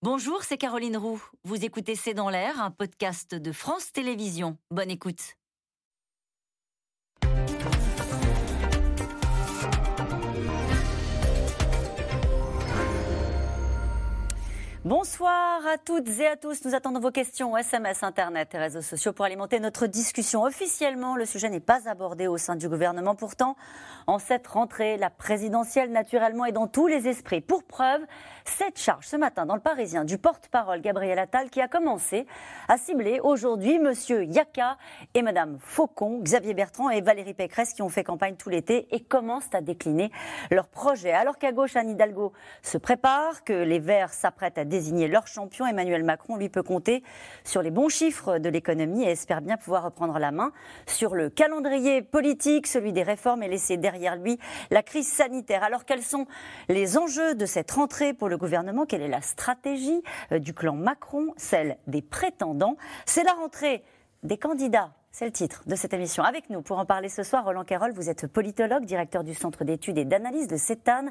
Bonjour, c'est Caroline Roux. Vous écoutez C'est dans l'air, un podcast de France Télévisions. Bonne écoute. Bonsoir à toutes et à tous. Nous attendons vos questions, SMS, Internet et réseaux sociaux pour alimenter notre discussion. Officiellement, le sujet n'est pas abordé au sein du gouvernement. Pourtant, en cette rentrée, la présidentielle, naturellement, est dans tous les esprits. Pour preuve, cette charge ce matin dans le Parisien du porte-parole Gabriel Attal qui a commencé à cibler aujourd'hui Monsieur Yaka et Madame Faucon, Xavier Bertrand et Valérie Pécresse qui ont fait campagne tout l'été et commencent à décliner leurs projets. Alors qu'à gauche, Anne Hidalgo se prépare, que les Verts s'apprêtent à désigner leur champion, Emmanuel Macron, lui, peut compter sur les bons chiffres de l'économie et espère bien pouvoir reprendre la main sur le calendrier politique, celui des réformes et laisser derrière lui la crise sanitaire. Alors quels sont les enjeux de cette rentrée pour le gouvernement Quelle est la stratégie euh, du clan Macron, celle des prétendants? C'est la rentrée des candidats c'est le titre de cette émission. Avec nous pour en parler ce soir, Roland Carroll, vous êtes politologue, directeur du Centre d'études et d'analyse de CETAN.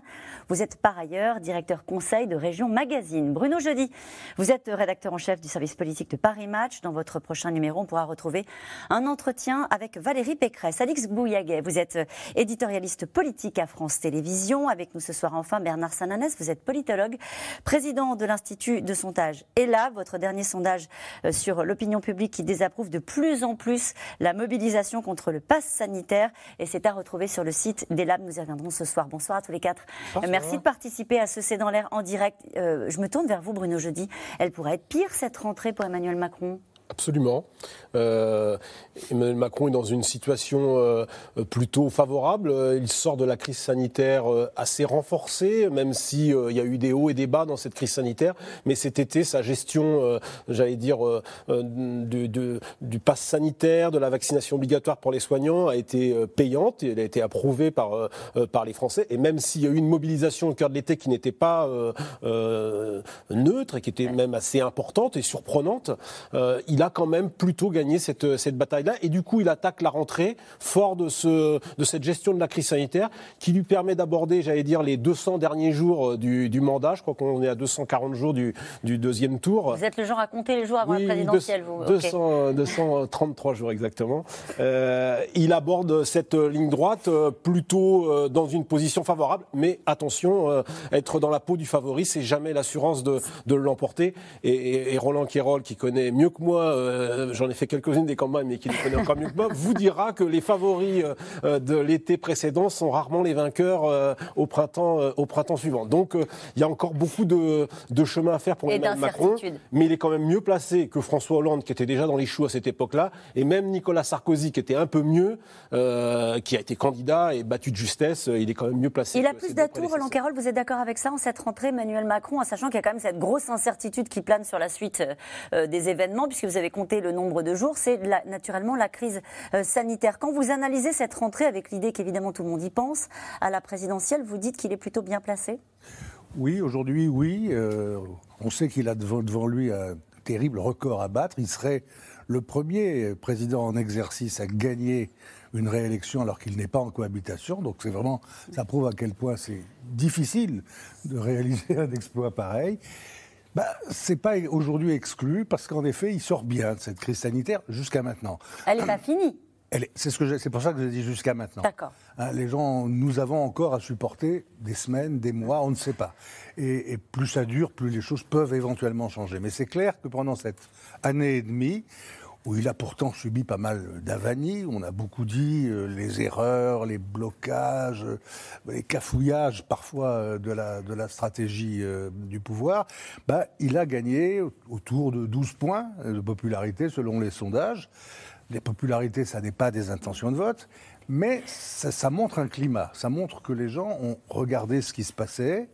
Vous êtes par ailleurs directeur conseil de Région Magazine. Bruno Jeudi, vous êtes rédacteur en chef du service politique de Paris Match. Dans votre prochain numéro, on pourra retrouver un entretien avec Valérie Pécresse. Alix Bouillaguet, vous êtes éditorialiste politique à France Télévisions. Avec nous ce soir enfin Bernard Sananès, vous êtes politologue, président de l'Institut de sondage ELA. Votre dernier sondage euh, sur l'opinion publique qui désapprouve de plus en plus la mobilisation contre le pass sanitaire. Et c'est à retrouver sur le site des Labs. Nous y reviendrons ce soir. Bonsoir à tous les quatre. Merci de participer à ce C'est dans l'air en direct. Euh, je me tourne vers vous, Bruno Jeudi. Elle pourrait être pire cette rentrée pour Emmanuel Macron Absolument. Euh, Emmanuel Macron est dans une situation euh, plutôt favorable. Il sort de la crise sanitaire euh, assez renforcée, même si il y a eu des hauts et des bas dans cette crise sanitaire. Mais cet été, sa gestion, j'allais dire, du, du, pass sanitaire, de la vaccination obligatoire pour les soignants a été payante. Et elle a été approuvée par, par les Français. Et même s'il y a eu une mobilisation au cœur de l'été qui n'était pas neutre et qui était même assez importante et surprenante, il il a quand même plutôt gagné cette, cette bataille-là. Et du coup, il attaque la rentrée fort de, ce, de cette gestion de la crise sanitaire qui lui permet d'aborder, j'allais dire, les 200 derniers jours euh, du, du mandat. Je crois qu'on est à 240 jours du, du, deuxième tour. Vous êtes le genre à compter les jours avant la présidentielle, vous 200, 233 jours exactement. Euh, il aborde cette ligne droite euh, plutôt euh, dans une position favorable, mais attention, être dans la peau du favori, c'est jamais l'assurance de, de l'emporter. Et, et, et Roland Quérol, qui connaît mieux que moi euh, j'en ai fait quelques-unes des campagnes, mais qui les connaît encore mieux que moi, vous dira que les favoris euh, de l'été précédent sont rarement les vainqueurs euh, au printemps, au printemps suivant. Donc il y a encore beaucoup de, de chemin à faire pour Emmanuel Macron, mais il est quand même mieux placé que François Hollande, qui était déjà dans les choux à cette époque-là, et même Nicolas Sarkozy, qui était un peu mieux, qui a été candidat et battu de justesse, il est quand même mieux placé. Il a plus d'atouts, Roland Carroll, vous êtes d'accord avec ça en cette rentrée, Emmanuel Macron, en sachant qu'il y a quand même cette grosse incertitude qui plane sur la suite des événements, puisque vous vous avez compté le nombre de jours, c'est naturellement la crise euh, sanitaire. Quand vous analysez cette rentrée avec l'idée qu'évidemment tout le monde y pense, à la présidentielle, vous dites qu'il est plutôt bien placé? Oui, aujourd'hui, oui. Euh, on sait qu'il a devant, devant lui un terrible record à battre. Il serait le premier président en exercice à gagner une réélection alors qu'il n'est pas en cohabitation. Donc c'est vraiment, ça prouve à quel point c'est difficile de réaliser un exploit pareil bah, Ce n'est pas aujourd'hui exclu parce qu'en effet, il sort bien de cette crise sanitaire jusqu'à maintenant. Elle n'est pas finie c'est ce c'est pour ça que je dis jusqu'à maintenant. D'accord. Hein, les gens, nous avons encore à supporter des semaines, des mois, on ne sait pas. Et, et plus ça dure, plus les choses peuvent éventuellement changer. Mais c'est clair que pendant cette année et demie, où il a pourtant subi pas mal d'avanies. On a beaucoup dit euh, les erreurs, les blocages, euh, les cafouillages parfois euh, de la, stratégie du pouvoir. Bah, il a gagné autour de 12 points de popularité selon les sondages. Les popularités, ça n'est pas des intentions de vote, mais ça montre un climat. Ça montre que les gens ont regardé ce qui se passait,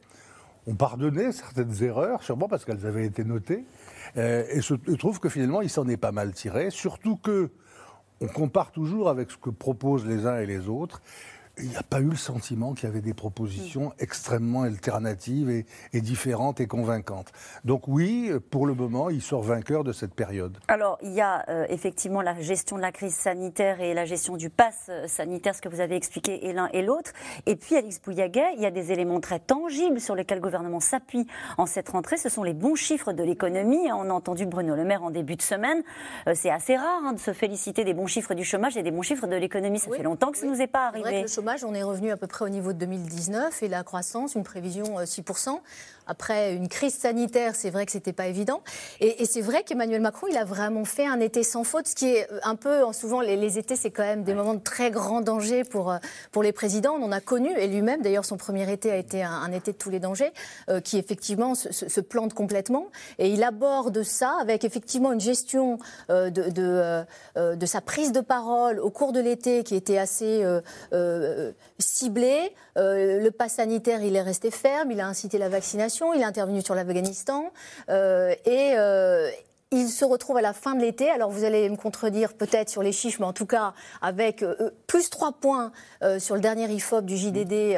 ont pardonné certaines erreurs, sûrement parce qu'elles avaient été notées, euh, et je trouve que finalement, il s'en est pas mal tiré, surtout que on compare toujours avec ce que proposent les uns et les autres. Il n'y a pas eu le sentiment qu'il y avait des propositions mm. extrêmement alternatives et, différentes et convaincantes. Donc oui, pour le moment, il sort vainqueur de cette période. Alors, il y a euh, effectivement la gestion de la crise sanitaire et la gestion du pass euh, sanitaire, ce que vous avez expliqué, et l'un et l'autre. Et puis, Alix Bouillaguet, il y a des éléments très tangibles sur lesquels le gouvernement s'appuie en cette rentrée. Ce sont les bons chiffres de l'économie. On a entendu Bruno Le Maire en début de semaine. Euh, c'est assez rare hein, de se féliciter des bons chiffres du chômage et des bons chiffres de l'économie. Ça fait longtemps que ça ne nous est pas arrivé on est revenu à peu près au niveau de 2019 et la croissance, une prévision 6%. Après une crise sanitaire, c'est vrai que c'était pas évident. Et, c'est vrai qu'Emmanuel Macron, il a vraiment fait un été sans faute, ce qui est euh, un peu, souvent les, étés, c'est quand même des moments de très grand danger pour, euh, pour les présidents. On en a connu, et lui-même, d'ailleurs, son premier été a été un, été de tous les dangers, euh, qui effectivement se, plante complètement. Et il aborde ça avec effectivement une gestion de, de, de, sa prise de parole au cours de l'été qui était assez ciblée. le pass sanitaire, il est resté ferme, il a incité la vaccination il est intervenu sur l'Afghanistan euh, et euh, il se retrouve à la fin de l'été. Alors vous allez me contredire peut-être sur les chiffres, mais en tout cas avec euh, plus 3 points sur le dernier IFOP du JDD,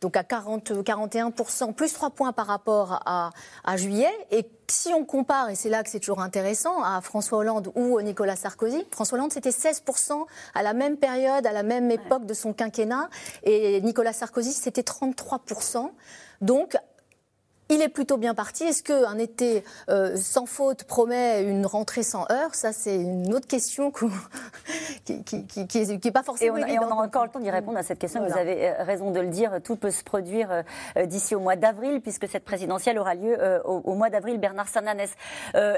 donc à 40, 41%, plus 3 points par rapport à, juillet. Et si on compare, et c'est là que c'est toujours intéressant, à François Hollande ou Nicolas Sarkozy, François Hollande c'était 16% à la même période, à la même époque de son quinquennat, et Nicolas Sarkozy c'était 33%. Donc il est plutôt bien parti. Est-ce qu'un été euh, sans faute promet une rentrée sans heurts? Ça, c'est une autre question qui n'est pas forcément et on, et on aura encore le temps d'y répondre à cette question. Vous avez euh, raison de le dire. Tout peut se produire euh, d'ici au mois d'avril, puisque cette présidentielle aura lieu au, mois d'avril. Bernard Sananès.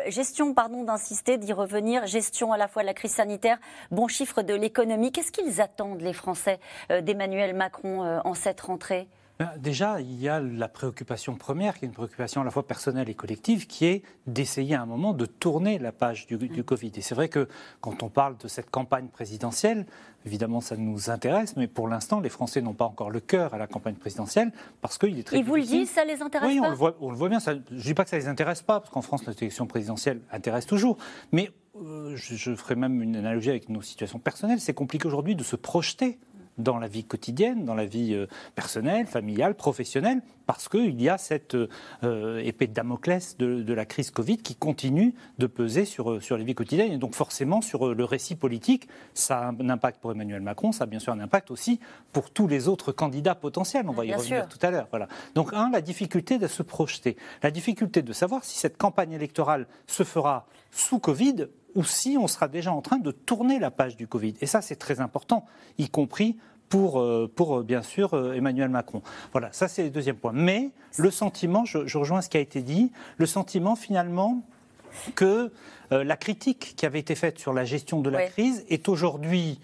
gestion, pardon d'insister, d'y revenir. Gestion à la fois de la crise sanitaire, bon chiffre de l'économie. Qu'est-ce qu'ils attendent, les Français, d'Emmanuel Macron en cette rentrée? Déjà, il y a la préoccupation première, qui est une préoccupation à la fois personnelle et collective, qui est d'essayer à un moment de tourner la page du, du Covid. Et c'est vrai que quand on parle de cette campagne présidentielle, évidemment, ça nous intéresse, mais pour l'instant, les Français n'ont pas encore le cœur à la campagne présidentielle parce qu'il est très Ils vous le disent, ça les intéresse pas Oui, on le voit, on le voit bien. Ça, je ne dis pas que ça les intéresse pas, parce qu'en France, l'élection présidentielle intéresse toujours. Mais euh, je, je ferai même une analogie avec nos situations personnelles. C'est compliqué aujourd'hui de se projeter dans la vie quotidienne, dans la vie euh, personnelle, familiale, professionnelle, parce qu'il y a cette euh, épée de Damoclès de, la crise Covid qui continue de peser sur, euh, sur les vies quotidiennes. Et donc forcément, sur le récit politique, ça a un impact pour Emmanuel Macron, ça a bien sûr un impact aussi pour tous les autres candidats potentiels. On va y revenir tout à l'heure. Voilà. Donc, un, la difficulté de se projeter, la difficulté de savoir si cette campagne électorale se fera sous Covid ou si on sera déjà en train de tourner la page du Covid. Et ça, c'est très important, y compris pour, euh, pour euh, bien sûr euh, Emmanuel Macron. Voilà, ça c'est le deuxième point. Mais le sentiment, je, rejoins ce qui a été dit, le sentiment finalement que la critique qui avait été faite sur la gestion de la crise est aujourd'hui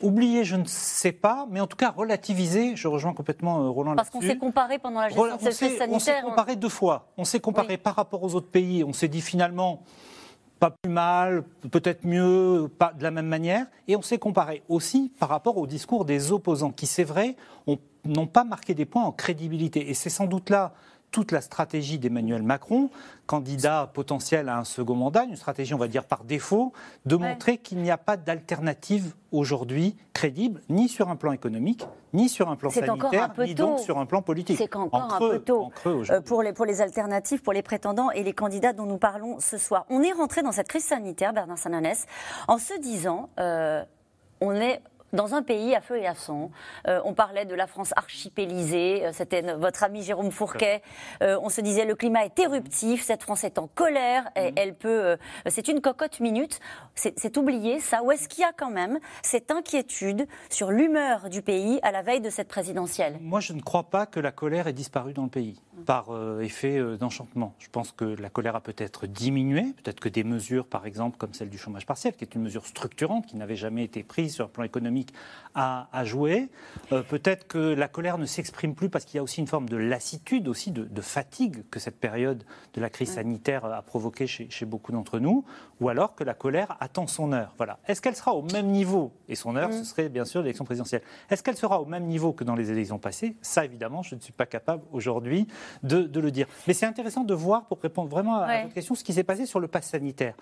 oubliée, je ne sais pas, mais en tout cas relativisée. Je rejoins complètement Roland Parce qu'on s'est comparé pendant la gestion de cette crise sanitaire. On s'est comparé deux fois. On s'est comparé par rapport aux autres pays. On s'est dit finalement, pas plus mal, peut-être mieux, pas de la même manière. Et on s'est comparé aussi par rapport au discours des opposants, qui, c'est vrai, n'ont pas marqué des points en crédibilité. Et c'est sans doute là toute la stratégie d'Emmanuel Macron, candidat potentiel à un second mandat, une stratégie, on va dire, par défaut, de montrer qu'il n'y a pas d'alternative aujourd'hui crédible, ni sur un plan économique, ni sur un plan sanitaire, ni donc sur un plan politique. C'est encore un peu tôt euh, pour, les, pour les alternatives, pour les prétendants et les candidats dont nous parlons ce soir. On est rentré dans cette crise sanitaire, Bernard Sananès, en se disant, euh, on est dans un pays à feu et à sang. Euh, on parlait de la France archipélisée, euh, c'était votre ami Jérôme Fourquet. Euh, on se disait le climat est éruptif, cette France est en colère, et mhm. elle peut. c'est une cocotte minute. C'est oublié ça. Ou est-ce qu'il y a quand même cette inquiétude sur l'humeur du pays à la veille de cette présidentielle? Moi, je ne crois pas que la colère ait disparu dans le pays par effet d'enchantement. Je pense que la colère a peut-être diminué, peut-être que des mesures, par exemple, comme celle du chômage partiel, qui est une mesure structurante, qui n'avait jamais été prise sur le plan économique, à, jouer. Euh, peut-être que la colère ne s'exprime plus parce qu'il y a aussi une forme de lassitude, aussi de, fatigue que cette période de la crise sanitaire a provoqué chez, beaucoup d'entre nous, ou alors que la colère attend son heure. Voilà. Est-ce qu'elle sera au même niveau Et son heure, ce mm. serait bien sûr l'élection présidentielle. Est-ce qu'elle sera au même niveau que dans les élections passées? Ça, évidemment, je ne suis pas capable aujourd'hui de, le dire. Mais c'est intéressant de voir, pour répondre vraiment à votre question, ce qui s'est passé sur le pass sanitaire.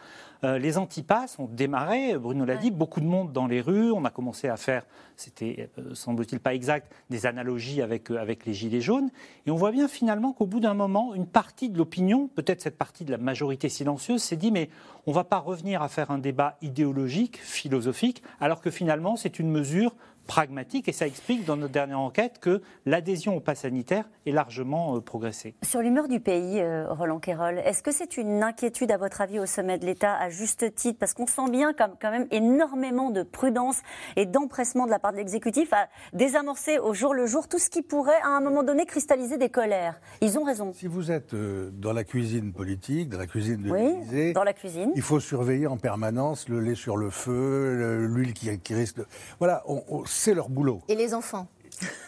Euh, les antipasses ont démarré, Bruno l'a dit, beaucoup de monde dans les rues, on a commencé à à faire, c'était euh, semble-t-il pas exact, des analogies avec, euh, avec les Gilets jaunes. Et on voit bien finalement qu'au bout d'un moment, une partie de l'opinion, peut-être cette partie de la majorité silencieuse, s'est dit mais on ne va pas revenir à faire un débat idéologique, philosophique, alors que finalement c'est une mesure pragmatique et ça explique dans notre dernière enquête que l'adhésion au pass sanitaire est largement euh, progressée. Sur l'humeur du pays, euh, Roland Quérol, est-ce que c'est une inquiétude à votre avis au sommet de l'État à juste titre? Parce qu'on sent bien quand même énormément de prudence et d'empressement de la part de l'exécutif à désamorcer au jour le jour tout ce qui pourrait à un moment donné cristalliser des colères. Ils ont raison. Si vous êtes euh, dans la cuisine politique, dans la cuisine de oui, dans la cuisine. il faut surveiller en permanence le lait sur le feu, l'huile qui, risque de... Voilà, on c'est leur boulot. Et les enfants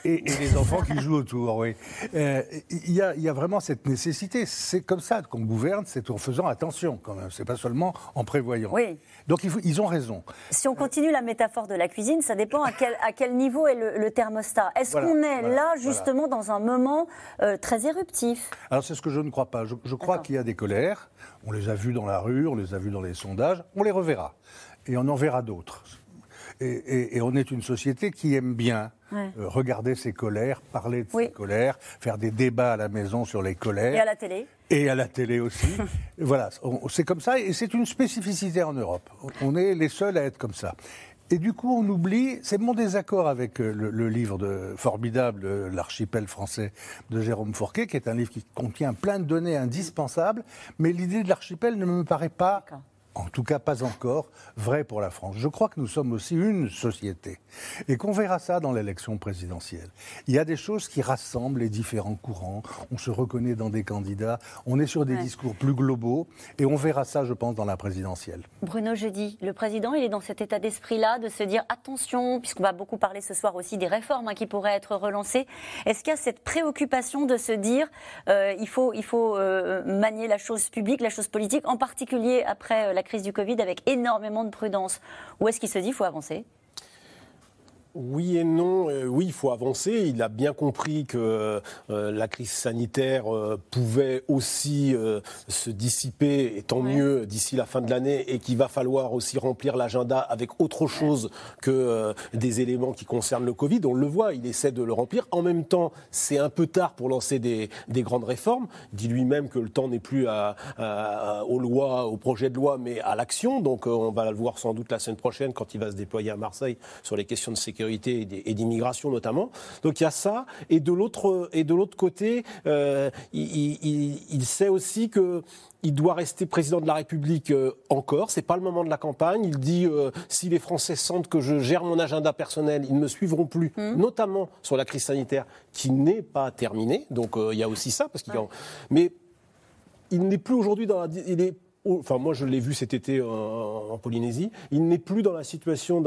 et, les enfants qui jouent autour, oui. Euh, il y, a vraiment cette nécessité. C'est comme ça qu'on gouverne, c'est en faisant attention quand même. C'est pas seulement en prévoyant. Oui. Donc ils ont raison. Si on continue la métaphore de la cuisine, ça dépend à quel, à quel niveau est le, thermostat. Est-ce qu'on est là justement dans un moment euh, très éruptif? Alors c'est ce que je ne crois pas. Je, je crois qu'il y a des colères. On les a vues dans la rue, on les a vues dans les sondages. On les reverra. Et on en verra d'autres. Et, on est une société qui aime bien euh, regarder ses colères, parler de ses colères, faire des débats à la maison sur les colères. Et à la télé Et à la télé aussi. voilà, c'est comme ça et c'est une spécificité en Europe. On est les seuls à être comme ça. Et du coup, on oublie, c'est mon désaccord avec euh, le, livre de, formidable, L'archipel français de Jérôme Fourquet, qui est un livre qui contient plein de données indispensables, mais l'idée de l'archipel ne me paraît pas en tout cas pas encore, vrai pour la France. Je crois que nous sommes aussi une société et qu'on verra ça dans l'élection présidentielle. Il y a des choses qui rassemblent les différents courants, on se reconnaît dans des candidats, on est sur des discours plus globaux et on verra ça, je pense, dans la présidentielle. Bruno Jeudi, le président, il est dans cet état d'esprit-là de se dire attention, puisqu'on va beaucoup parler ce soir aussi des réformes hein, qui pourraient être relancées. Est-ce qu'il y a cette préoccupation de se dire euh, il faut, il faut euh, manier la chose publique, la chose politique, en particulier après euh, la crise du Covid avec énormément de prudence. Ou est-ce qu'il se dit qu'il faut avancer? Oui et non. Euh, oui, il faut avancer. Il a bien compris que euh, la crise sanitaire euh, pouvait aussi se dissiper, et tant mieux, d'ici la fin de l'année, et qu'il va falloir aussi remplir l'agenda avec autre chose que des éléments qui concernent le Covid. On le voit, il essaie de le remplir. En même temps, c'est un peu tard pour lancer des, grandes réformes. Il dit lui-même que le temps n'est plus à, aux lois, au projet de loi, mais à l'action. Donc on va le voir sans doute la semaine prochaine quand il va se déployer à Marseille sur les questions de sécurité et d'immigration notamment. Donc il y a ça. Et de l'autre et de l'autre côté, euh, il, sait aussi que il doit rester président de la République euh, encore. C'est pas le moment de la campagne. Il dit euh, si les Français sentent que je gère mon agenda personnel, ils ne me suivront plus, mmh. notamment sur la crise sanitaire qui n'est pas terminée. Donc il y a aussi ça parce qu'il mais il n'est plus aujourd'hui dans la, il est enfin moi je l'ai vu cet été en, Polynésie, il n'est plus dans la situation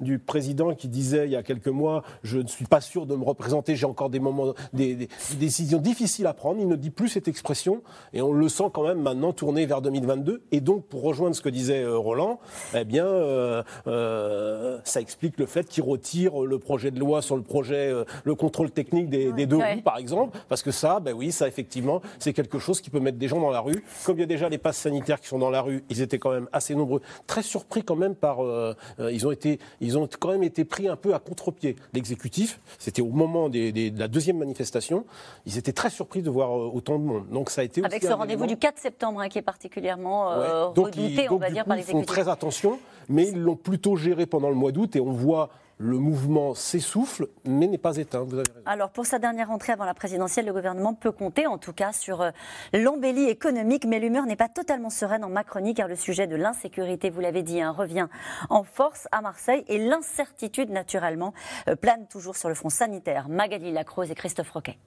du président qui disait il y a quelques mois je ne suis pas sûr de me représenter, j'ai encore des moments, des, décisions difficiles à prendre. Il ne dit plus cette expression et on le sent quand même maintenant tourner vers 2022. Et donc pour rejoindre ce que disait euh, Roland, eh bien euh, euh, ça explique le fait qu'il retire le projet de loi sur le projet, le contrôle technique des, deux roues par exemple, parce que ça, ben oui, ça effectivement c'est quelque chose qui peut mettre des gens dans la rue. Comme il y a déjà les passes sanitaires qui sont dans la rue, ils étaient quand même assez nombreux, très surpris quand même par. Euh, euh, ils ont été, ils ont quand même été pris un peu à contre-pied. L'exécutif, c'était au moment de la deuxième manifestation, ils étaient très surpris de voir euh, autant de monde. Donc ça a été avec ce rendez-vous du 4 septembre hein, qui est particulièrement redouté, on va dire, par l'exécutif. Ils font très attention, mais ils l'ont plutôt géré pendant le mois d'août et on voit le mouvement s'essouffle, mais n'est pas éteint. Alors, pour sa dernière entrée avant la présidentielle, le gouvernement peut compter, en tout cas, sur euh, l'embellie économique, mais l'humeur n'est pas totalement sereine en Macronie, car le sujet de l'insécurité, vous l'avez dit, hein, revient en force à Marseille, et l'incertitude, naturellement, euh, plane toujours sur le front sanitaire. Magali Lacrose et Christophe Roquet.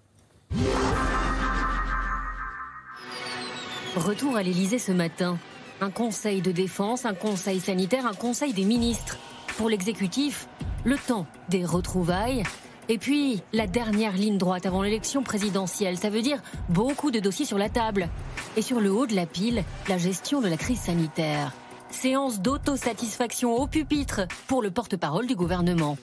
Retour à l'Elysée ce matin. Un conseil de défense, un conseil sanitaire, un conseil des ministres. Pour l'exécutif, le temps des retrouvailles. Et puis, la dernière ligne droite avant l'élection présidentielle, ça veut dire beaucoup de dossiers sur la table. Et sur le haut de la pile, la gestion de la crise sanitaire. Séance d'autosatisfaction au pupitre pour le porte-parole du gouvernement.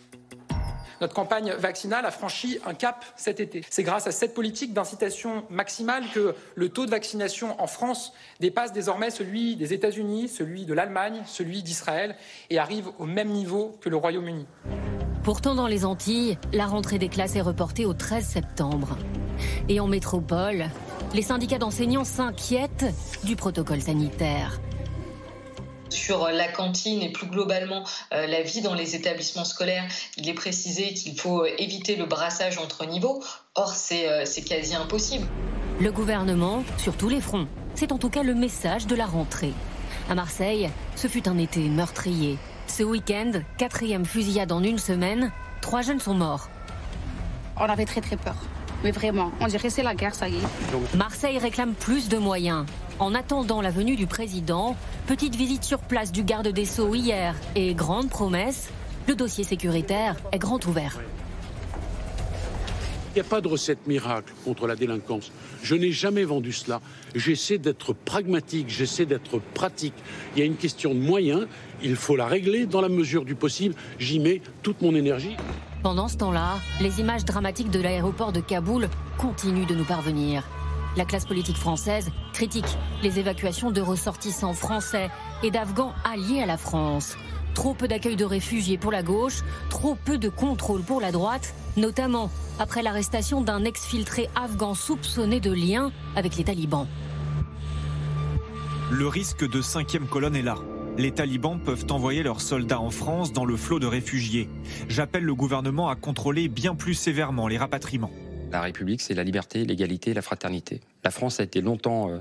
Notre campagne vaccinale a franchi un cap cet été. C'est grâce à cette politique d'incitation maximale que le taux de vaccination en France dépasse désormais celui des États-Unis, celui de l'Allemagne, celui d'Israël et arrive au même niveau que le Royaume-Uni. Pourtant, dans les Antilles, la rentrée des classes est reportée au 13 septembre. Et en métropole, les syndicats d'enseignants s'inquiètent du protocole sanitaire sur la cantine et plus globalement euh, la vie dans les établissements scolaires, il est précisé qu'il faut euh, éviter le brassage entre niveaux. Or, euh, c'est quasi impossible. Le gouvernement, sur tous les fronts, c'est en tout cas le message de la rentrée. À Marseille, ce fut un été meurtrier. Ce week-end, quatrième fusillade en une semaine, trois jeunes sont morts. On avait très très peur. Mais vraiment, on dirait que c'est la guerre, ça y est. Marseille réclame plus de moyens. En attendant la venue du président, petite visite sur place du garde des Sceaux hier et grande promesse, le dossier sécuritaire est grand ouvert. Il n'y a pas de recette miracle contre la délinquance. Je n'ai jamais vendu cela. J'essaie d'être pragmatique, j'essaie d'être pratique. Il y a une question de moyens, il faut la régler dans la mesure du possible. J'y mets toute mon énergie. Pendant ce temps-là, les images dramatiques de l'aéroport de Kaboul continuent de nous parvenir. La classe politique française critique les évacuations de ressortissants français et d'Afghans alliés à la France. Trop peu d'accueil de réfugiés pour la gauche, trop peu de contrôle pour la droite, notamment après l'arrestation d'un exfiltré afghan soupçonné de lien avec les talibans. Le risque de cinquième colonne est là les talibans peuvent envoyer leurs soldats en France dans le flot de réfugiés. J'appelle le gouvernement à contrôler bien plus sévèrement les rapatriements. La République, c'est la liberté, l'égalité, la fraternité. La France a été longtemps euh,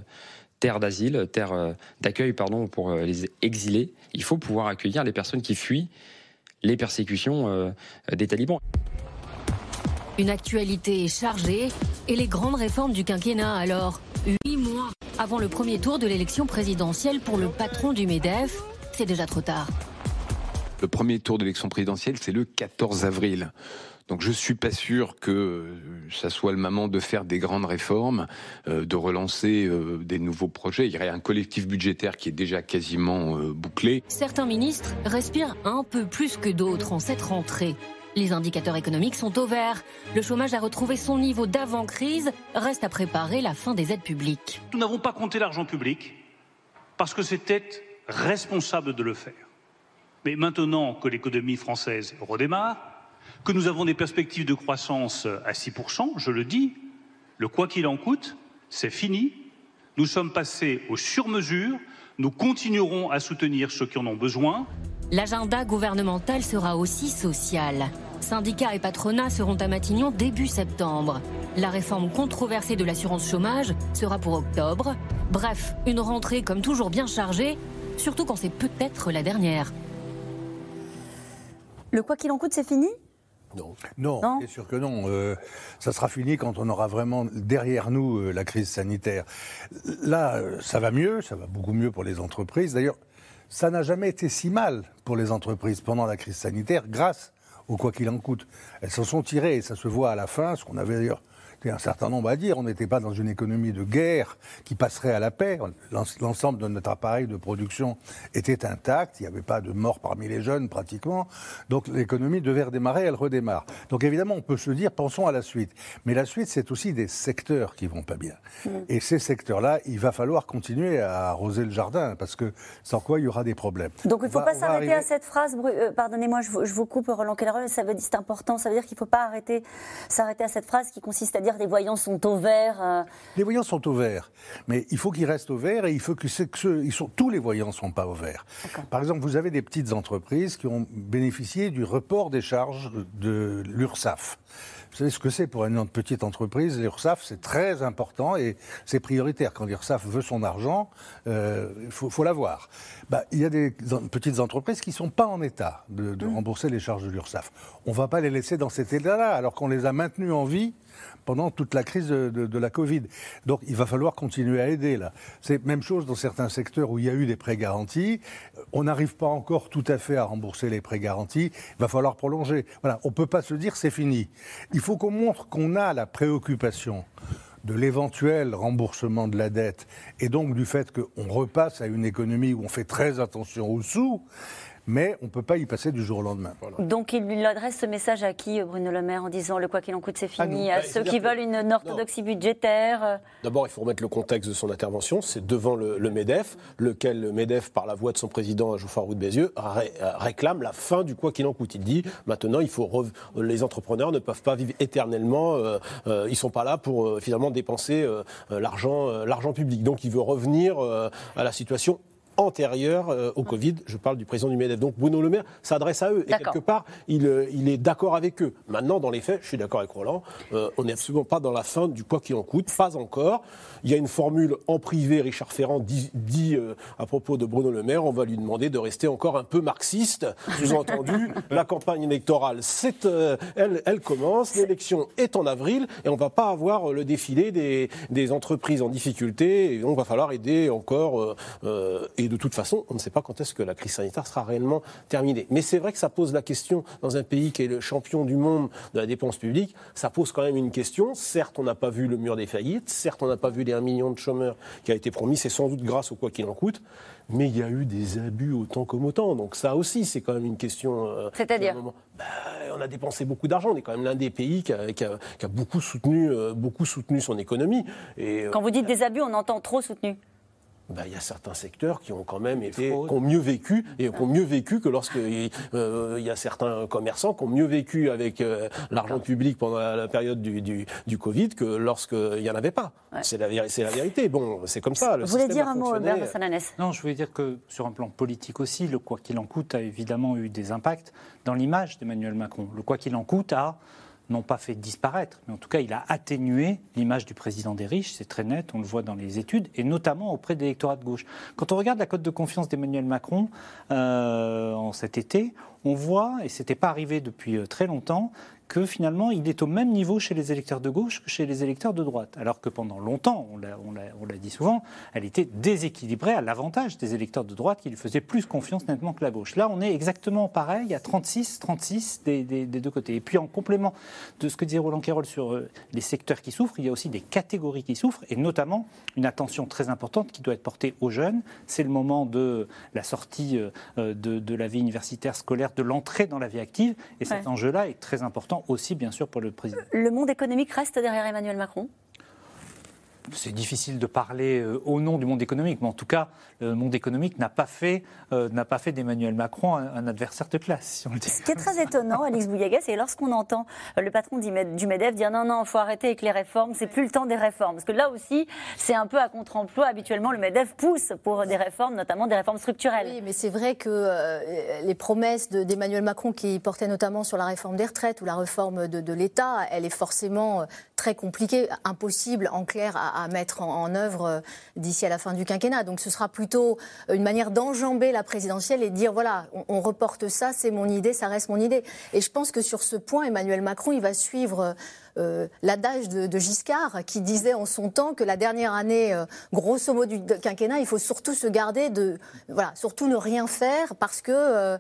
terre d'asile, terre euh, d'accueil pardon, pour euh, les exilés. Il faut pouvoir accueillir les personnes qui fuient les persécutions des talibans. Une actualité chargée et les grandes réformes du quinquennat alors. Huit mois avant le premier tour de l'élection présidentielle pour le patron du MEDEF, c'est déjà trop tard. Le premier tour de l'élection présidentielle, c'est le 14 avril. Donc je suis pas sûr que ça soit le moment de faire des grandes réformes, euh, de relancer euh, des nouveaux projets. Il y aurait un collectif budgétaire qui est déjà quasiment euh, bouclé. Certains ministres respirent un peu plus que d'autres en cette rentrée. Les indicateurs économiques sont au vert. Le chômage a retrouvé son niveau d'avant-crise. Reste à préparer la fin des aides publiques. Nous n'avons pas compté l'argent public parce que c'était responsable de le faire. Mais maintenant que l'économie française redémarre, que nous avons des perspectives de croissance à 6%, je le dis, le quoi qu'il en coûte, c'est fini. Nous sommes passés au sur-mesure. Nous continuerons à soutenir ceux qui en ont besoin. L'agenda gouvernemental sera aussi social. Syndicats et patronats seront à Matignon début septembre. La réforme controversée de l'assurance chômage sera pour octobre. Bref, une rentrée comme toujours bien chargée, surtout quand c'est peut-être la dernière. Le quoi qu'il en coûte, c'est fini? Non. Non, bien sûr que non. Euh, ça sera fini quand on aura vraiment derrière nous euh, la crise sanitaire. Là, euh, ça va mieux, ça va beaucoup mieux pour les entreprises. D'ailleurs, ça n'a jamais été si mal pour les entreprises pendant la crise sanitaire grâce au quoi qu'il en coûte. Elles s'en sont tirées et ça se voit à la fin, ce qu'on avait d'ailleurs un certain nombre à dire. On n'était pas dans une économie de guerre qui passerait à la paix. L'ensemble de notre appareil de production était intact. Il n'y avait pas de mort parmi les jeunes pratiquement. Donc l'économie devait redémarrer, elle redémarre. Donc évidemment, on peut se dire, pensons à la suite. Mais la suite, c'est aussi des secteurs qui vont pas bien. Mm. Et ces secteurs-là, il va falloir continuer à arroser le jardin parce que sans quoi il y aura des problèmes. Donc il ne faut pas s'arrêter à cette phrase. Euh, pardonnez-moi, je, vous coupe, Roland Keller. Ça veut dire c'est important. Ça veut dire qu'il ne faut pas arrêter, s'arrêter à cette phrase qui consiste à dire les voyants sont au vert. Euh. Les voyants sont au vert, mais il faut qu'ils restent au vert et il faut que, que ils sont, tous les voyants ne sont pas au vert. Par exemple, vous avez des petites entreprises qui ont bénéficié du report des charges de l'URSSAF. Vous savez ce que c'est pour une petite entreprise L'URSSAF, c'est très important et c'est prioritaire. Quand l'URSSAF veut son argent, euh, il faut, l'avoir. Bah, il y a des petites entreprises qui ne sont pas en état de, mmh. rembourser les charges de l'URSSAF. On ne va pas les laisser dans cet état-là, alors qu'on les a maintenues en vie pendant toute la crise de, la Covid. Donc il va falloir continuer à aider là. C'est même chose dans certains secteurs où il y a eu des prêts garantis. On n'arrive pas encore tout à fait à rembourser les prêts garantis. Il va falloir prolonger. Voilà, on ne peut pas se dire c'est fini. Il faut qu'on montre qu'on a la préoccupation de l'éventuel remboursement de la dette et donc du fait qu'on repasse à une économie où on fait très attention aux sous, mais on ne peut pas y passer du jour au lendemain. Donc il lui adresse ce message à qui, Bruno Le Maire, en disant le quoi qu'il en coûte, c'est fini, Ah, à bah, ceux qui que- veulent une orthodoxie budgétaire euh, D'abord, il faut remettre le contexte de son intervention. C'est devant le, le MEDEF, lequel le MEDEF, par la voix de son président Geoffroy Roux de Bézieux, ré- euh, réclame la fin du quoi qu'il en coûte. Il dit maintenant, il faut rev- les entrepreneurs ne peuvent pas vivre éternellement. euh, euh, ils sont pas là pour euh, finalement dépenser euh, euh, l'argent, euh, public. Donc, il veut revenir euh, à la situation antérieure euh, au Covid. Je parle du président du MEDEF. Donc Bruno Le Maire s'adresse à eux. Et quelque part, il, euh, il est d'accord avec eux. Maintenant, dans les faits, je suis d'accord avec Roland, euh, on n'est absolument pas dans la fin du quoi qu'il en coûte. Pas encore. Il y a une formule en privé, Richard Ferrand dit, dit, euh, à propos de Bruno Le Maire, on va lui demander de rester encore un peu marxiste. Sous-entendu, la campagne électorale, c'est, elle, elle commence, l'élection est en avril et on va pas avoir le défilé des, des entreprises en difficulté et donc va falloir aider encore. Et de toute façon, on ne sait pas quand est-ce que la crise sanitaire sera réellement terminée. Mais c'est vrai que ça pose la question dans un pays qui est le champion du monde de la dépense publique. Ça pose quand même une question. Certes, on n'a pas vu le mur des faillites. Certes, on n'a pas vu les 1 million de chômeurs qui a été promis. C'est sans doute grâce au quoi qu'il en coûte. Mais il y a eu des abus autant comme autant. Donc ça aussi, c'est quand même une question. euh, C'est-à-dire. Ben, on a dépensé beaucoup d'argent. On est quand même l'un des pays qui a, qui a- qui a beaucoup, soutenu, euh, beaucoup soutenu son économie. Et, euh, Quand vous dites des abus, on entend trop soutenu. Ben, il y a certains secteurs qui ont quand même été, qui ont mieux vécu et qui ont mieux vécu que lorsque euh, il y a certains commerçants qui ont mieux vécu avec euh, l'argent public pendant la, la période du, du, du Covid que lorsqu'il n'y en avait pas. C'est la, vérité. Bon, c'est comme ça. Le Vous voulez dire a un mot. Bernard Sananès Non, je voulais dire que sur un plan politique aussi, le quoi qu'il en coûte a évidemment eu des impacts dans l'image d'Emmanuel Macron. Le quoi qu'il en coûte a non pas fait disparaître, mais en tout cas il a atténué l'image du président des riches, c'est très net, on le voit dans les études, et notamment auprès de l'électorat de gauche. Quand on regarde la cote de confiance d'Emmanuel Macron euh, en cet été, on voit, et ce n'était pas arrivé depuis euh, très longtemps, que finalement il est au même niveau chez les électeurs de gauche que chez les électeurs de droite. Alors que pendant longtemps, on l'a- dit souvent, elle était déséquilibrée à l'avantage des électeurs de droite qui lui faisaient plus confiance nettement que la gauche. Là, on est exactement pareil, il y a 36, 36 des, des- des deux côtés. Et puis en complément de ce que disait Roland Quérol sur euh, les secteurs qui souffrent, il y a aussi des catégories qui souffrent, et notamment une attention très importante qui doit être portée aux jeunes. C'est le moment de la sortie euh, de, de la vie universitaire scolaire, de l'entrée dans la vie active, et cet Ouais. enjeu-là est très important aussi, bien sûr, pour le président. Le monde économique reste derrière Emmanuel Macron C'est difficile de parler euh, au nom du monde économique, mais en tout cas, le monde économique n'a pas fait, euh, n'a pas fait d'Emmanuel Macron un, un adversaire de classe, si on le dit. Ce qui est très étonnant, Alix Bouillaguet, c'est lorsqu'on entend le patron du Med- du MEDEF dire non, non, il faut arrêter avec les réformes, c'est plus le temps des réformes. Parce que là aussi, c'est un peu à contre-emploi. Habituellement, le MEDEF pousse pour des réformes, notamment des réformes structurelles. Oui, mais c'est vrai que euh, les promesses de- d'Emmanuel Macron qui portaient notamment sur la réforme des retraites ou la réforme de, de l'État, elle est forcément très compliquée, impossible en clair à, à mettre en, œuvre euh, d'ici à la fin du quinquennat. Donc ce sera plutôt une manière d'enjamber la présidentielle et de dire voilà, on, on reporte ça, c'est mon idée, ça reste mon idée. Et je pense que sur ce point, Emmanuel Macron, il va suivre euh, l'adage de, de Giscard qui disait en son temps que la dernière année, euh, grosso modo du quinquennat, il faut surtout se garder de, voilà, surtout ne rien faire parce que euh,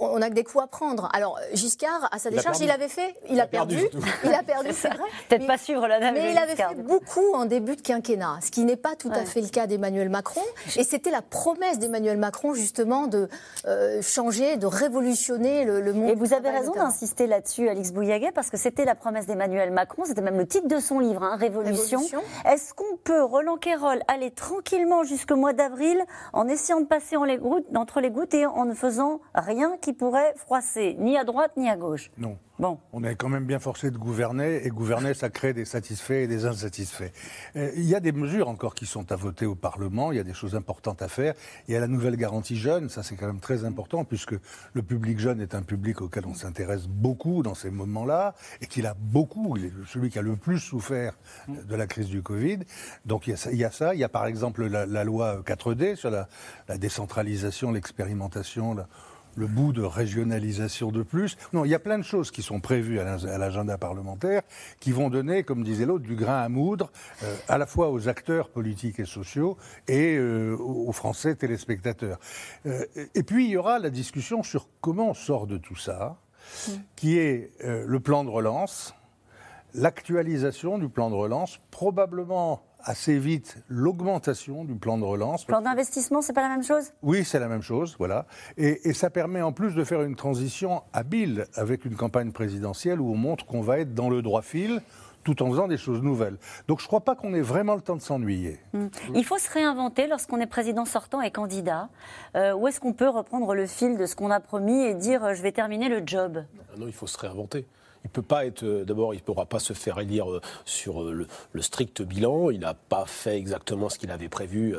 on a que des coups à prendre. Alors Giscard, à sa décharge, il avait fait, il, a perdu, il a perdu, c'est vrai. Peut-être pas suivre la Mais il avait fait beaucoup en début de quinquennat, ce qui n'est pas tout à fait le cas d'Emmanuel Macron. Et c'était la promesse d'Emmanuel Macron, justement, de euh, changer, de révolutionner le, le monde. Et vous avez travail, raison notamment. d'insister là-dessus, Alix Bouillaguet, parce que c'était la promesse d'Emmanuel Macron, c'était même le titre de son livre, hein, Révolution. Révolution. Est-ce qu'on peut, Roland Quérol, aller tranquillement jusqu'au mois d'avril en essayant de passer en les gouttes- entre les gouttes et en ne faisant rien qui pourrait froisser, ni à droite ni à gauche? Non. On est quand même bien forcé de gouverner, et gouverner, ça crée des satisfaits et des insatisfaits. Euh, il y a des mesures encore qui sont à voter au Parlement, il y a des choses importantes à faire. Il y a la nouvelle garantie jeune, ça c'est quand même très important, puisque le public jeune est un public auquel on s'intéresse beaucoup dans ces moments-là, et qu'il a beaucoup, celui qui a le plus souffert de la crise du Covid. Donc il y a ça, il y a, par exemple la, la loi 4D sur la, la décentralisation, l'expérimentation, la- le bout de régionalisation de plus. Non, il y a plein de choses qui sont prévues à l'ag- à l'agenda parlementaire qui vont donner, comme disait l'autre, du grain à moudre euh, à la fois aux acteurs politiques et sociaux et euh, aux Français téléspectateurs. Euh, et puis il y aura la discussion sur comment on sort de tout ça, qui est le plan de relance, l'actualisation du plan de relance, probablement assez vite l'augmentation du plan de relance. Plan d'investissement, c'est pas la même chose? Oui, c'est la même chose, voilà. Et, et ça permet en plus de faire une transition habile avec une campagne présidentielle où on montre qu'on va être dans le droit fil tout en faisant des choses nouvelles. Donc je ne crois pas qu'on ait vraiment le temps de s'ennuyer. Hmm. Il faut se réinventer lorsqu'on est président sortant et candidat. Euh, où est-ce qu'on peut reprendre le fil de ce qu'on a promis et dire euh, je vais terminer le job? Ah Non, il faut se réinventer. Il peut pas être. euh, D'abord, il ne pourra pas se faire élire euh, sur euh, le, le strict bilan. Il n'a pas fait exactement ce qu'il avait prévu.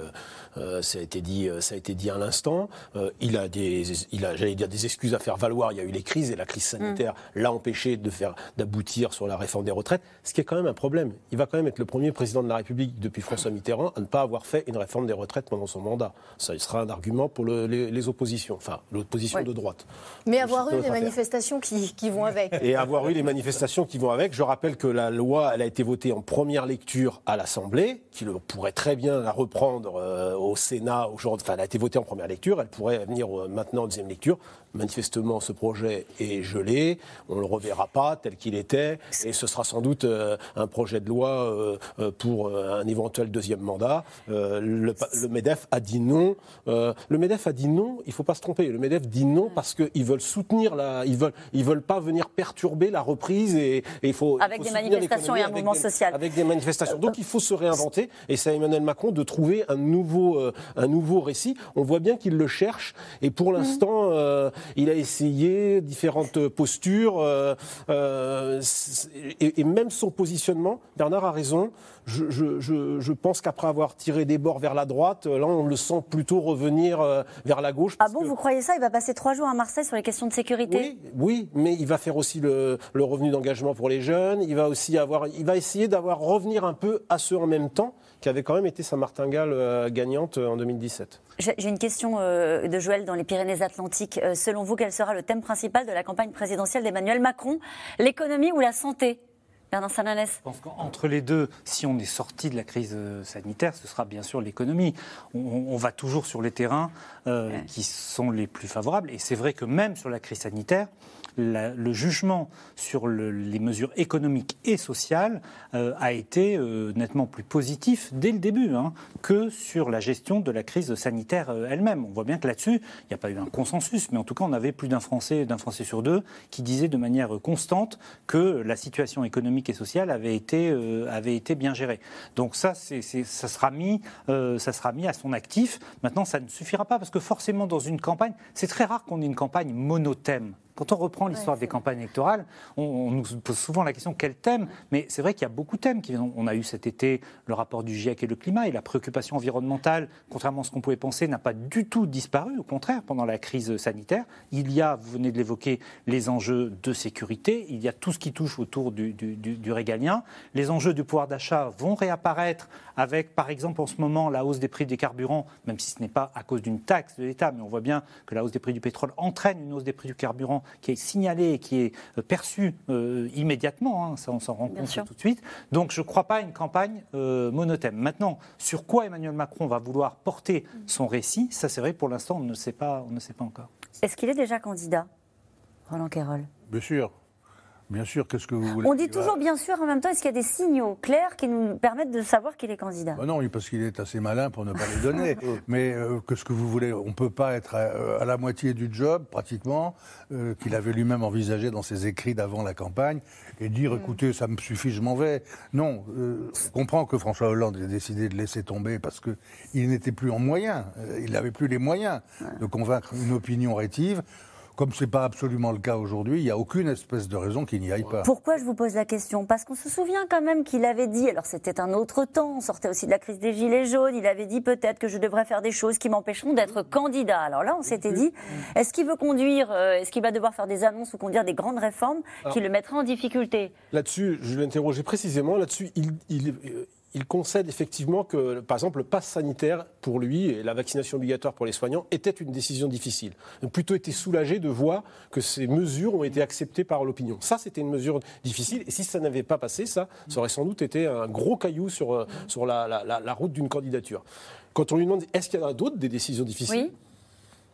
euh, ça a été dit. Ça a été dit à l'instant. Euh, Il a des. Il a, j'allais dire, des excuses à faire valoir. Il y a eu les crises et la crise sanitaire l'a empêché de faire d'aboutir sur la réforme des retraites. Ce qui est quand même un problème. Il va quand même être le premier président de la République depuis François Mitterrand à ne pas avoir fait une réforme des retraites pendant son mandat. Ça sera un argument pour le- les, les oppositions. Enfin, l'opposition Ouais. de droite. Mais avoir eu des affaire. manifestations qui, qui vont avec. et avoir eu les manifestations qui vont avec. Je rappelle que la loi, elle a été votée en première lecture à l'Assemblée, qui pourrait très bien la reprendre euh, au Sénat aujourd'hui. Enfin, elle a été votée en première lecture, elle pourrait venir euh, maintenant en deuxième lecture. Manifestement, ce projet est gelé, on ne le reverra pas tel qu'il était, et ce sera sans doute euh, un projet de loi euh, euh, pour un éventuel deuxième mandat. Euh, le, MEDEF a dit non. Le MEDEF a dit non, il ne faut pas se tromper. Le MEDEF dit non parce qu'ils veulent soutenir la. Ils veulent, ils veulent pas venir perturber la reprise et, et il faut. Avec il faut des manifestations et un mouvement des- social. Avec des manifestations. Donc il faut se réinventer et c'est à Emmanuel Macron de trouver un nouveau, un nouveau récit. On voit bien qu'il le cherche et pour Mhm. l'instant, il a essayé différentes postures euh, euh, et, et même son positionnement. Bernard a raison. Je, je- je- je pense qu'après avoir tiré des bords vers la droite, là on le sent plutôt revenir euh, vers la gauche. Ah bon, vous croyez ça? Il va passer trois jours à Marseille sur les questions de sécurité? Oui, oui, mais il va faire aussi le, le revenu d'engagement pour les jeunes. Il va aussi avoir, il va essayer d'avoir revenir un peu à ceux en même temps qui avait quand même été sa martingale euh, gagnante euh, en 2017. J'ai j'ai une question euh, de Joël dans les Pyrénées-Atlantiques. Euh, selon vous, quel sera le thème principal de la campagne présidentielle d'Emmanuel Macron? L'économie ou la santé? Bernard Sananès Je pense qu'entre les deux, si on est sorti de la crise sanitaire, ce sera bien sûr l'économie. On, on va toujours sur les terrains euh, qui sont les plus favorables. Et c'est vrai que même sur la crise sanitaire, le jugement sur le- les mesures économiques et sociales euh, a été euh, nettement plus positif dès le début hein, que sur la gestion de la crise sanitaire euh, elle-même. On voit bien que là-dessus, il n'y a pas eu un consensus, mais en tout cas, on avait plus d'un Français, d'un Français sur deux qui disait de manière constante que la situation économique et sociale avait été, bien gérée. Donc ça, ça, sera mis, ça sera mis à son actif. Maintenant, ça ne suffira pas parce que forcément, dans une campagne, c'est très rare qu'on ait une campagne monothème. Quand on reprend l'histoire des campagnes électorales, on, on nous pose souvent la question quel thème? Mais c'est vrai qu'il y a beaucoup de thèmes. Qui, on a eu cet été le rapport du GIEC et le climat, et la préoccupation environnementale, contrairement à ce qu'on pouvait penser, n'a pas du tout disparu. Au contraire, pendant la crise sanitaire, il y a, vous venez de l'évoquer, les enjeux de sécurité, il y a tout ce qui touche autour du, du- du- du régalien. Les enjeux du pouvoir d'achat vont réapparaître avec, par exemple, en ce moment, la hausse des prix des carburants, même si ce n'est pas à cause d'une taxe de l'État, mais on voit bien que la hausse des prix du pétrole entraîne une hausse des prix du carburant qui est signalée et qui est euh, perçue euh, immédiatement. hein, ça, on s'en rend Bien compte sûr. tout de suite. Donc, je ne crois pas à une campagne euh, monothème. Maintenant, sur quoi Emmanuel Macron va vouloir porter son récit, ça, c'est vrai, pour l'instant, on ne sait pas, on ne sait pas encore. Est-ce qu'il est déjà candidat Roland Quérol? Bien sûr. Bien sûr, qu'est-ce que vous voulez On dit toujours bien sûr en même temps, est-ce qu'il y a des signaux clairs qui nous permettent de savoir qu'il est candidat? Bah non, parce qu'il est assez malin pour ne pas les donner. Mais euh, que ce que vous voulez, on ne peut pas être à, à la moitié du job, pratiquement, euh, qu'il avait lui-même envisagé dans ses écrits d'avant la campagne, et dire écoutez, ça me suffit, je m'en vais. Non, euh, on comprend que François Hollande ait décidé de laisser tomber parce qu'il n'était plus en moyens, euh, il n'avait plus les moyens de convaincre une opinion rétive. Comme ce n'est pas absolument le cas aujourd'hui, il n'y a aucune espèce de raison qu'il n'y aille pas. Pourquoi je vous pose la question? Parce qu'on se souvient quand même qu'il avait dit, alors c'était un autre temps, on sortait aussi de la crise des Gilets jaunes, il avait dit peut-être que je devrais faire des choses qui m'empêcheront d'être candidat. Alors là, on s'était dit, est-ce qu'il veut conduire, euh, est-ce qu'il va devoir faire des annonces ou conduire des grandes réformes qui le mettraient en difficulté? Là-dessus, je l'ai interrogé précisément. Là-dessus, il, il- euh, il concède effectivement que, par exemple, le pass sanitaire pour lui et la vaccination obligatoire pour les soignants était une décision difficile. Il a plutôt été soulagé de voir que ces mesures ont été acceptées par l'opinion. Ça, c'était une mesure difficile. Et si ça n'avait pas passé, ça, ça aurait sans doute été un gros caillou sur, euh, sur la, la- la- la route d'une candidature. Quand on lui demande est-ce qu'il y en a d'autres des décisions difficiles? Oui.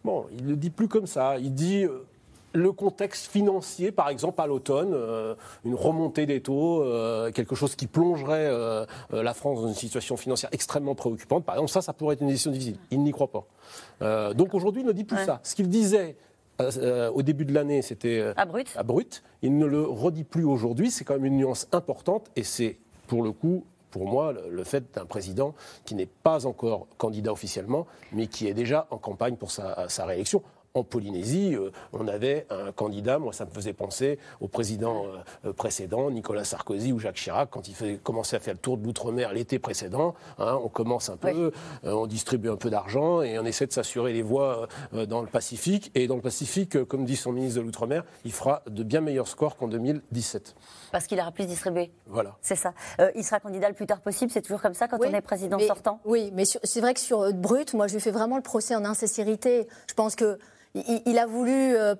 Bon, il ne le dit plus comme ça. Il dit euh, le contexte financier, par exemple, à l'automne, euh, une remontée des taux, euh, quelque chose qui plongerait euh, la France dans une situation financière extrêmement préoccupante, par exemple, ça, ça pourrait être une décision difficile. Il n'y croit pas. Donc aujourd'hui, il ne dit plus Ouais. ça. Ce qu'il disait au début de l'année, c'était euh, À brut. à brut. Il ne le redit plus aujourd'hui. C'est quand même une nuance importante et c'est, pour le coup, pour moi, le, le fait d'un président qui n'est pas encore candidat officiellement, mais qui est déjà en campagne pour sa, sa réélection. En Polynésie, euh, on avait un candidat, moi ça me faisait penser au président euh, euh, précédent, Nicolas Sarkozy ou Jacques Chirac, quand il faisait, commençait à faire le tour de l'outre-mer l'été précédent. hein, on commence un peu, on distribue un peu d'argent et on essaie de s'assurer les voies dans le Pacifique. Et dans le Pacifique, comme dit son ministre de l'Outre-mer, il fera de bien meilleurs scores qu'en 2017. Parce qu'il aura plus distribué. Voilà. C'est ça. Euh, il sera candidat le plus tard possible. C'est toujours comme ça quand Oui, on est président mais- sortant. Oui, mais sur- c'est vrai que sur euh, Brut, moi, je lui fais vraiment le procès en insincérité. Je pense que il, il a voulu euh,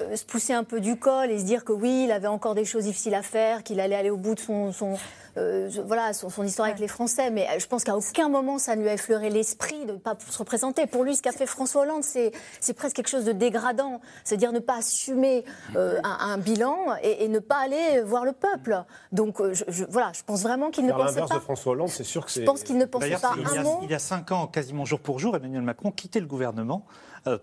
euh, se pousser un peu du col et se dire que oui, il avait encore des choses difficiles à faire, qu'il allait aller au bout de son, son, euh, voilà, son, son histoire avec les Français. Mais euh, je pense qu'à aucun moment, ça ne lui a effleuré l'esprit de ne pas se représenter. Pour lui, ce qu'a fait François Hollande, c'est c'est presque quelque chose de dégradant. C'est-à-dire ne pas assumer euh, un, un bilan et, et ne pas aller voir le peuple. Donc, je, je- voilà, je pense vraiment qu'il ne pensait l'inverse pas. de François Hollande, c'est sûr que c'est. Je pense qu'il ne pensait pas il, y un a, mot. il y a cinq ans, quasiment jour pour jour, Emmanuel Macron quittait le gouvernement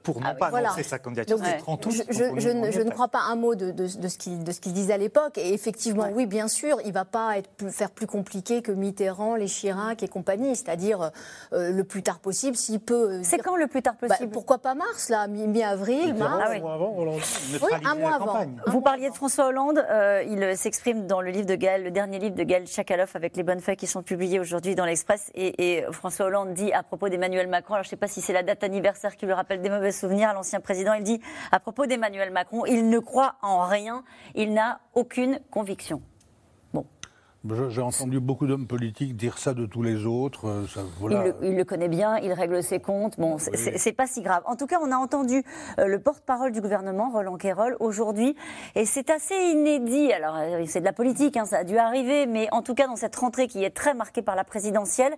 pour non Ah pas Voilà. annoncer sa candidature. Donc, C'était 30 août, je, je- ne, je ne crois pas un mot de, de- de ce qu'il de ce qu'il disait à l'époque. Et effectivement, oui, bien sûr, il ne va pas être plus- faire plus compliqué que Mitterrand, les Chirac et compagnie. C'est-à-dire euh, le plus tard possible, s'il peut. euh, C'est dire- quand le plus tard Bah, possible? pourquoi pas mars, là, mi- mi-avril, mars Ah oui. mois avant, Hollande. Neutraliser un mois avant. campagne. Vous parliez de François Hollande. euh, il euh, s'exprime dans le livre de Gaël, le dernier livre de Gaël Chakaloff avec les bonnes feuilles qui sont publiées aujourd'hui dans l'Express. Et, et François Hollande dit à propos d'Emmanuel Macron, alors je ne sais pas si c'est la date anniversaire qui lui rappelle des mauvais souvenirs à l'ancien président, il dit à propos d'Emmanuel Macron, il ne croit en rien, il n'a aucune conviction. J'ai entendu beaucoup d'hommes politiques dire ça de tous les autres. euh, ça, voilà. Il, le, il le connaît bien, il règle ses comptes. Bon, c'est- c'est pas si grave. En tout cas, on a entendu euh, le porte-parole du gouvernement, Roland Quérol, aujourd'hui, et c'est assez inédit. Alors, euh, c'est de la politique, hein, ça a dû arriver, mais en tout cas, dans cette rentrée qui est très marquée par la présidentielle,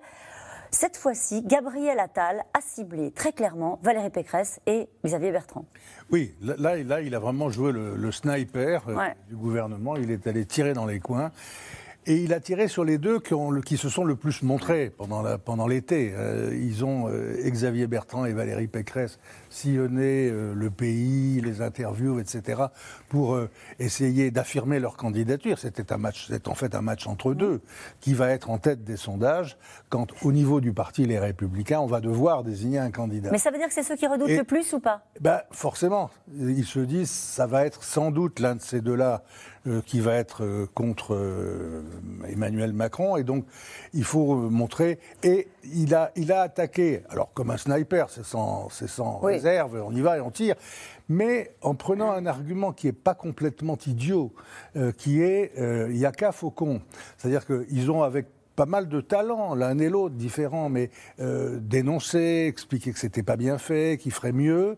cette fois-ci, Gabriel Attal a ciblé très clairement Valérie Pécresse et Xavier Bertrand. Oui, là, là, il a vraiment joué le, le sniper Ouais. du gouvernement. Il est allé tirer dans les coins. Et il a tiré sur les deux qui, se sont le plus montrés pendant l'été. Euh, ils ont, euh, Xavier Bertrand et Valérie Pécresse, sillonné euh, le pays, les interviews, etc., pour euh, essayer d'affirmer leur candidature. C'était un match, c'est en fait un match entre deux, qui va être en tête des sondages, quand au niveau du parti Les Républicains, on va devoir désigner un candidat. Mais ça veut dire que c'est ceux qui redoutent Et- le plus ou pas? Ben, forcément, ils se disent ça va être sans doute l'un de ces deux-là euh, qui va être euh, contre euh, Emmanuel Macron et donc il faut montrer et il a il a attaqué alors comme un sniper c'est sans c'est sans Oui. réserve on y va et on tire mais en prenant un argument qui est pas complètement idiot euh, qui est euh, il y a qu'à Faucon c'est-à-dire qu'ils ont avec pas mal de talents, l'un et l'autre, différents, mais euh, dénoncer, expliquer que c'était pas bien fait, qu'il ferait mieux.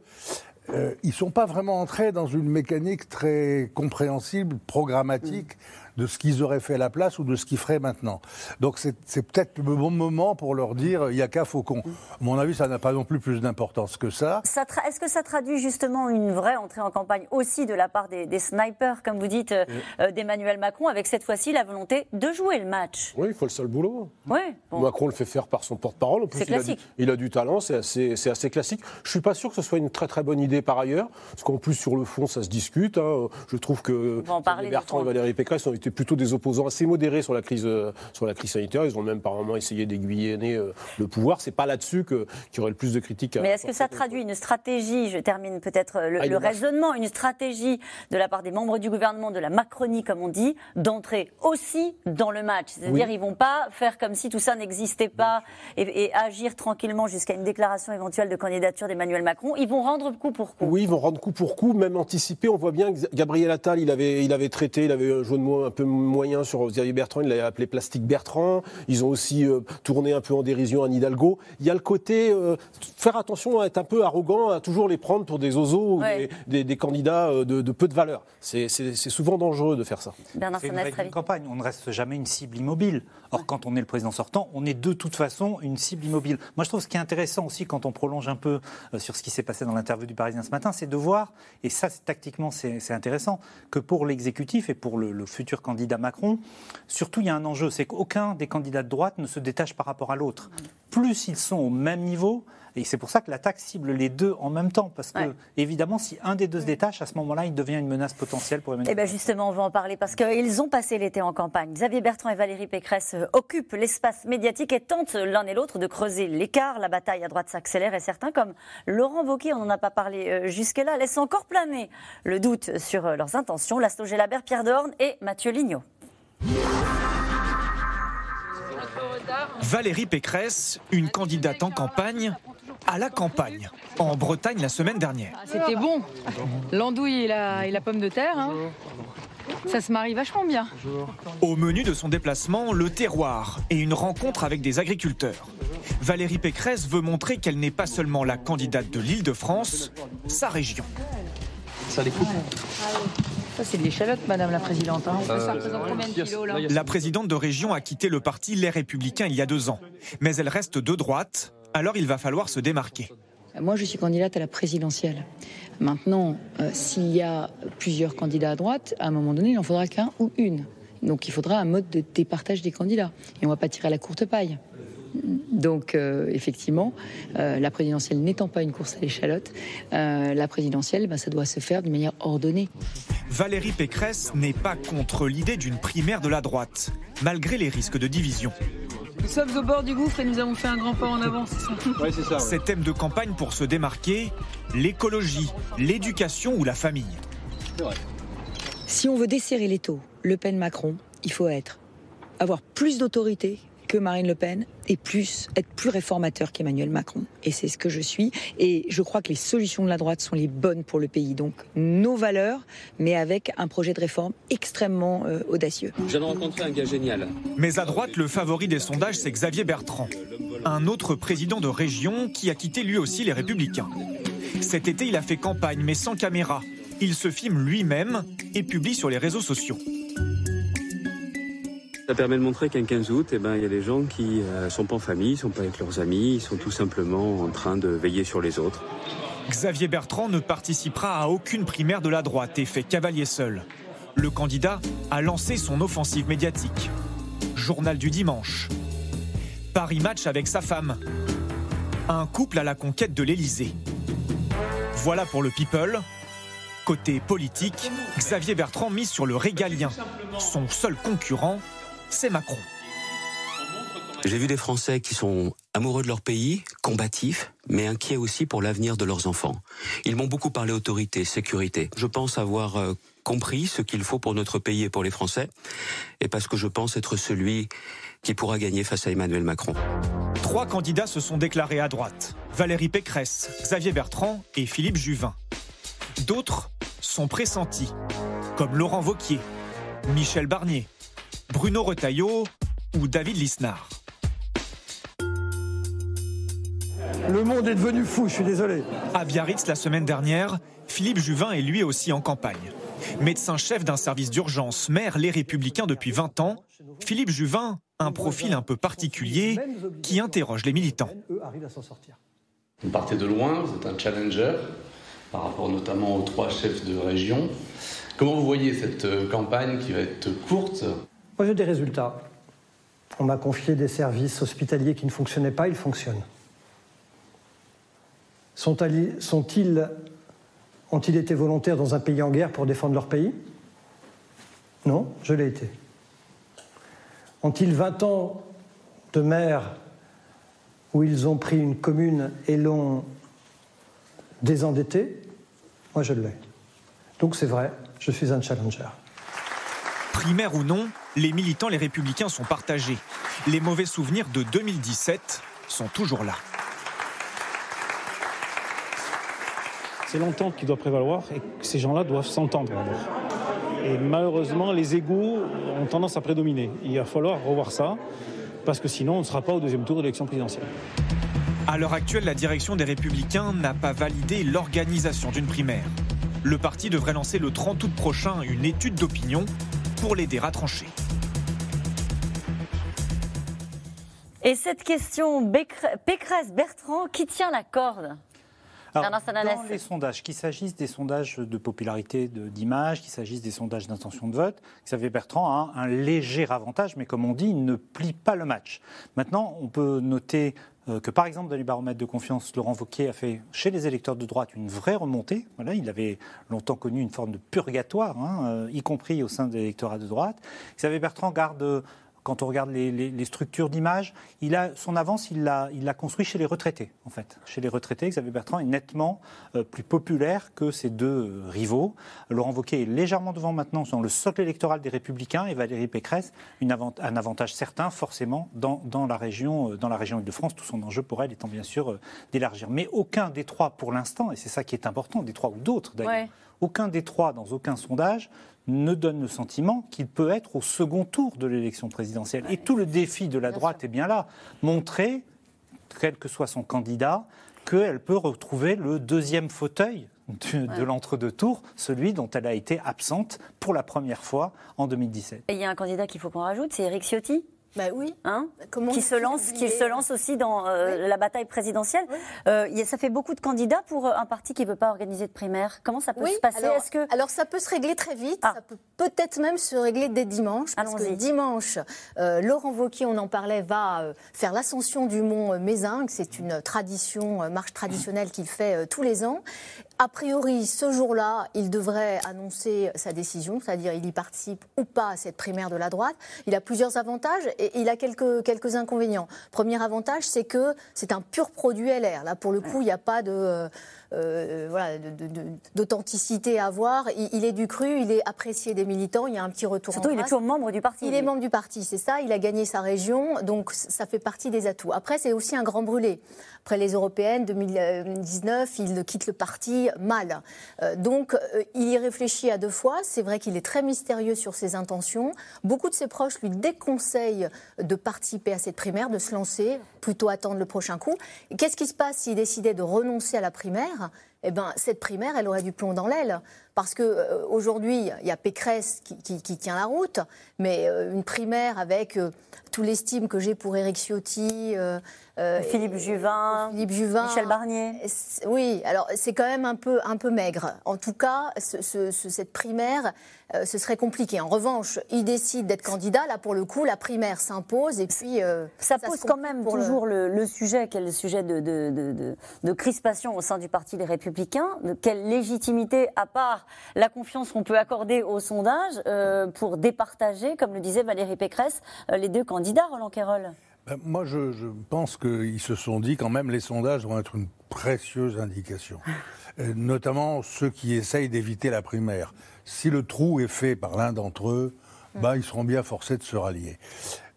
Euh, ils sont pas vraiment entrés dans une mécanique très compréhensible, programmatique de ce qu'ils auraient fait à la place ou de ce qu'ils feraient maintenant. Donc c'est peut-être le bon moment pour leur dire il y a qu'à Faucon. À mon avis, ça n'a pas non plus plus d'importance que ça. Est-ce que ça traduit justement une vraie entrée en campagne aussi de la part des, des snipers, comme vous dites, euh, euh, d'Emmanuel Macron, avec cette fois-ci la volonté de jouer le match? Oui, il faut le seul boulot. Oui. bon. Macron le fait faire par son porte-parole. En plus, C'est il a, du, classique. il a du talent, c'est assez, classique. Je suis pas sûr que ce soit une très très bonne idée par ailleurs, parce qu'en plus sur le fond, ça se discute. hein. Je trouve que Bertrand et. Valérie Pécresse ont été plutôt des opposants assez modérés sur la crise euh, sur la crise sanitaire. Ils ont même par moments essayé d'aiguillonner euh, le pouvoir. C'est pas là-dessus qu'il y aurait le plus de critiques. à- Mais est-ce que ça traduit une stratégie, je termine peut-être euh, le, Ah, le raisonnement, une stratégie de la part des membres du gouvernement, de la Macronie comme on dit, d'entrer aussi dans le match? C'est-à-dire Oui. ils vont pas faire comme si tout ça n'existait pas et, et agir tranquillement jusqu'à une déclaration éventuelle de candidature d'Emmanuel Macron. Ils vont rendre coup pour coup. Oui, ils vont rendre coup pour coup, même anticiper. On voit bien que Gabriel Attal, il avait, il avait traité, il avait un jeu de mots un peu moyen sur Xavier Bertrand, il l'a appelé Plastique Bertrand. Ils ont aussi euh, tourné un peu en dérision à Hidalgo. Il y a le côté euh, faire attention à être un peu arrogant, à toujours les prendre pour des oiseaux Ouais. ou des, des- des candidats euh, de, de peu de valeur. C'est souvent dangereux de faire ça. Bernard C'est une campagne. On ne reste jamais une cible immobile. Or, quand on est le président sortant, on est de toute façon une cible immobile. Moi, je trouve ce qui est intéressant aussi, quand on prolonge un peu sur ce qui s'est passé dans l'interview du Parisien ce matin, c'est de voir, et ça, tactiquement, c'est c'est intéressant, que pour l'exécutif et pour le, le futur candidat Macron, surtout, il y a un enjeu, c'est qu'aucun des candidats de droite ne se détache par rapport à l'autre. Plus ils sont au même niveau, et c'est pour ça que l'attaque cible les deux en même temps, parce que, Ouais. évidemment, si un des deux se détache, à ce moment-là, il devient une menace potentielle pour Emmanuel Eh bien justement, on va en parler parce qu'ils ont passé l'été en campagne. Xavier Bertrand et Valérie Pécresse euh, occupent l'espace médiatique et tentent l'un et l'autre de creuser l'écart. La bataille à droite s'accélère et certains, comme Laurent Wauquiez, on n'en a pas parlé euh, jusque-là, laissent encore planer le doute sur euh, leurs intentions. Laszlo Gelabert, Pierre Dorn et Mathieu Lignot. Valérie Pécresse, une candidate en campagne, à la campagne, en Bretagne la semaine dernière. Ah, C'était bon. L'andouille et la, et la pomme de terre. hein. Ça se marie vachement bien. Au menu de son déplacement, le terroir et une rencontre avec des agriculteurs. Valérie Pécresse veut montrer qu'elle n'est pas seulement la candidate de l'Île-de-France, sa région. Ça. Ça, c'est de l'échalote, Madame la Présidente. hein. Euh, ça représente combien de kilos, là La présidente de région a quitté le parti Les Républicains il y a deux ans. Mais elle reste de droite, alors il va falloir se démarquer. Moi, je suis candidate à la présidentielle. Maintenant, euh, s'il y a plusieurs candidats à droite, à un moment donné, il n'en faudra qu'un ou une. Donc il faudra un mode de départage des candidats. Et on ne va pas tirer à la courte paille. Donc euh, effectivement, euh, la présidentielle n'étant pas une course à l'échalote, euh, la présidentielle, ben, ça doit se faire d'une manière ordonnée. Valérie Pécresse n'est pas contre l'idée d'une primaire de la droite, malgré les risques de division. Nous sommes au bord du gouffre et nous avons fait un grand pas en avant, c'est ça? Ses thèmes de campagne pour se démarquer, l'écologie, l'éducation ou la famille. Si on veut desserrer les taux, Le Pen-Macron, il faut être avoir plus d'autorité que Marine Le Pen et plus être plus réformateur qu'Emmanuel Macron. Et c'est ce que je suis. Et je crois que les solutions de la droite sont les bonnes pour le pays. Donc nos valeurs, mais avec un projet de réforme extrêmement euh, audacieux. De rencontrer un gars génial. Mais à droite, le favori des sondages, c'est Xavier Bertrand, un autre président de région qui a quitté lui aussi les Républicains. Cet été, il a fait campagne, mais sans caméra. Il se filme lui-même et publie sur les réseaux sociaux. Ça permet de montrer qu'un 15 août, eh ben, il y a des gens qui ne sont pas en famille, ils sont pas avec leurs amis, ils sont tout simplement en train de veiller sur les autres. Xavier Bertrand ne participera à aucune primaire de la droite et fait cavalier seul. Le candidat a lancé son offensive médiatique. Journal du dimanche. Paris Match avec sa femme. Un couple à la conquête de l'Élysée. Voilà pour le People. Côté politique, Xavier Bertrand mise sur le régalien. Son seul concurrent, c'est Macron. J'ai vu des Français qui sont amoureux de leur pays, combatifs, mais inquiets aussi pour l'avenir de leurs enfants. Ils m'ont beaucoup parlé autorité, sécurité. Je pense avoir euh, compris ce qu'il faut pour notre pays et pour les Français, et parce que je pense être celui qui pourra gagner face à Emmanuel Macron. Trois candidats se sont déclarés à droite. Valérie Pécresse, Xavier Bertrand et Philippe Juvin. D'autres sont pressentis, comme Laurent Vauquier, Michel Barnier, Bruno Retailleau ou David Lisnard? Le monde est devenu fou, je suis désolé. À Biarritz, la semaine dernière, Philippe Juvin est lui aussi en campagne. Médecin-chef d'un service d'urgence, maire Les Républicains depuis 20 ans, Philippe Juvin, un profil un peu particulier qui interroge les militants. Eux arrivent à s'en sortir. Vous partez de loin, vous êtes un challenger par rapport notamment aux trois chefs de région. Comment vous voyez cette euh, campagne qui va être courte? Moi, j'ai des résultats. On m'a confié des services hospitaliers qui ne fonctionnaient pas, ils fonctionnent. Sont-ils, ont-ils été volontaires dans un pays en guerre pour défendre leur pays? Non, je l'ai été. Ont-ils 20 ans de maire où ils ont pris une commune et l'ont désendettée Moi, je l'ai. Donc c'est vrai, je suis un challenger. Primaire ou non, les militants Les Républicains sont partagés. Les mauvais souvenirs de 2017 sont toujours là. C'est l'entente qui doit prévaloir et que ces gens-là doivent s'entendre. Et malheureusement, les égaux ont tendance à prédominer. Il va falloir revoir ça, parce que sinon, on ne sera pas au deuxième tour de l'élection présidentielle. À l'heure actuelle, la direction des Républicains n'a pas validé l'organisation d'une primaire. Le parti devrait lancer le 30 août prochain une étude d'opinion pour l'aider à trancher. Et cette question, Pécresse-Bertrand, qui tient la corde alors, dans les sondages, qu'il s'agisse des sondages de popularité d'image, qu'il s'agisse des sondages d'intention de vote, Xavier Bertrand a un léger avantage, mais comme on dit, il ne plie pas le match. Maintenant, on peut noter que par exemple dans les baromètres de confiance, Laurent Wauquiez a fait chez les électeurs de droite une vraie remontée. Voilà, il avait longtemps connu une forme de purgatoire, hein, euh, y compris au sein de l'électorat de droite. Xavier Bertrand garde quand on regarde les, structures d'image, il a son avance, il l'a, il l'a construit chez les retraités, en fait. Chez les retraités, Xavier Bertrand est nettement euh, plus populaire que ses deux euh, rivaux. Laurent Wauquiez est légèrement devant maintenant dans le socle électoral des Républicains et Valérie Pécresse une un avantage certain, forcément, dans, dans la région, euh, dans la région Île-de-France. Tout son enjeu pour elle étant bien sûr d'élargir. Mais aucun des trois, pour l'instant, et c'est ça qui est important, des trois ou d'autres d'ailleurs. Aucun des trois, dans aucun sondage, ne donne le sentiment qu'il peut être au second tour de l'élection présidentielle. Et tout le défi de la droite est bien là. Montrer, quel que soit son candidat, qu'elle peut retrouver le deuxième fauteuil de, l'entre-deux tours, celui dont elle a été absente pour la première fois en 2017. Et il y a un candidat qu'il faut qu'on rajoute, c'est Eric Ciotti bah oui. Hein qui se lance, qui se lance aussi dans euh, la bataille présidentielle. Euh, ça fait beaucoup de candidats pour euh, un parti qui ne veut pas organiser de primaire. Comment ça peut se passer alors, Est-ce que alors ça peut se régler très vite. Ah. Ça peut peut-être même se régler dès dimanche, parce que dimanche, Laurent Wauquiez, on en parlait, va faire l'ascension du mont Mézingue. C'est une tradition, marche traditionnelle qu'il fait tous les ans. A priori, ce jour-là, il devrait annoncer sa décision, c'est-à-dire il y participe ou pas à cette primaire de la droite. Il a plusieurs avantages et il a quelques, quelques inconvénients. Premier avantage, c'est que c'est un pur produit LR. Là, pour le coup, il n'y a pas de euh, voilà, d'authenticité à avoir. Il, est du cru, il est apprécié des militants, il y a un petit retour Surtout, il est toujours membre du parti. Il est membre du parti, c'est ça, il a gagné sa région, donc ça fait partie des atouts. Après, c'est aussi un grand brûlé. Après les européennes 2019, il quitte le parti mal. Euh, donc, euh, il y réfléchit à deux fois. C'est vrai qu'il est très mystérieux sur ses intentions. Beaucoup de ses proches lui déconseillent de participer à cette primaire, de se lancer, plutôt attendre le prochain coup. Qu'est-ce qui se passe s'il décidait de renoncer à la primaire? 哈，eh ben, cette primaire, elle aurait du plomb dans l'aile. Parce qu'aujourd'hui, euh, il y a Pécresse qui, tient la route, mais euh, une primaire avec euh, tout l'estime que j'ai pour Éric Ciotti, Philippe Juvin, Philippe Juvin, Michel Barnier. Oui, alors c'est quand même un peu, un peu maigre. En tout cas, cette primaire, ce serait compliqué. En revanche, il décide d'être candidat. Là, pour le coup, la primaire s'impose et puis ça, pose quand même toujours le... sujet, quel sujet de, de, de, crispation au sein du Parti des Républicains. De quelle légitimité, à part la confiance qu'on peut accorder au sondage euh, pour départager, comme le disait Valérie Pécresse, euh, les deux candidats, Roland Quérol? Ben, Moi, je, pense qu'ils se sont dit quand même les sondages vont être une précieuse indication. Euh, notamment ceux qui essayent d'éviter la primaire. Si le trou est fait par l'un d'entre eux, bah, ils seront bien forcés de se rallier.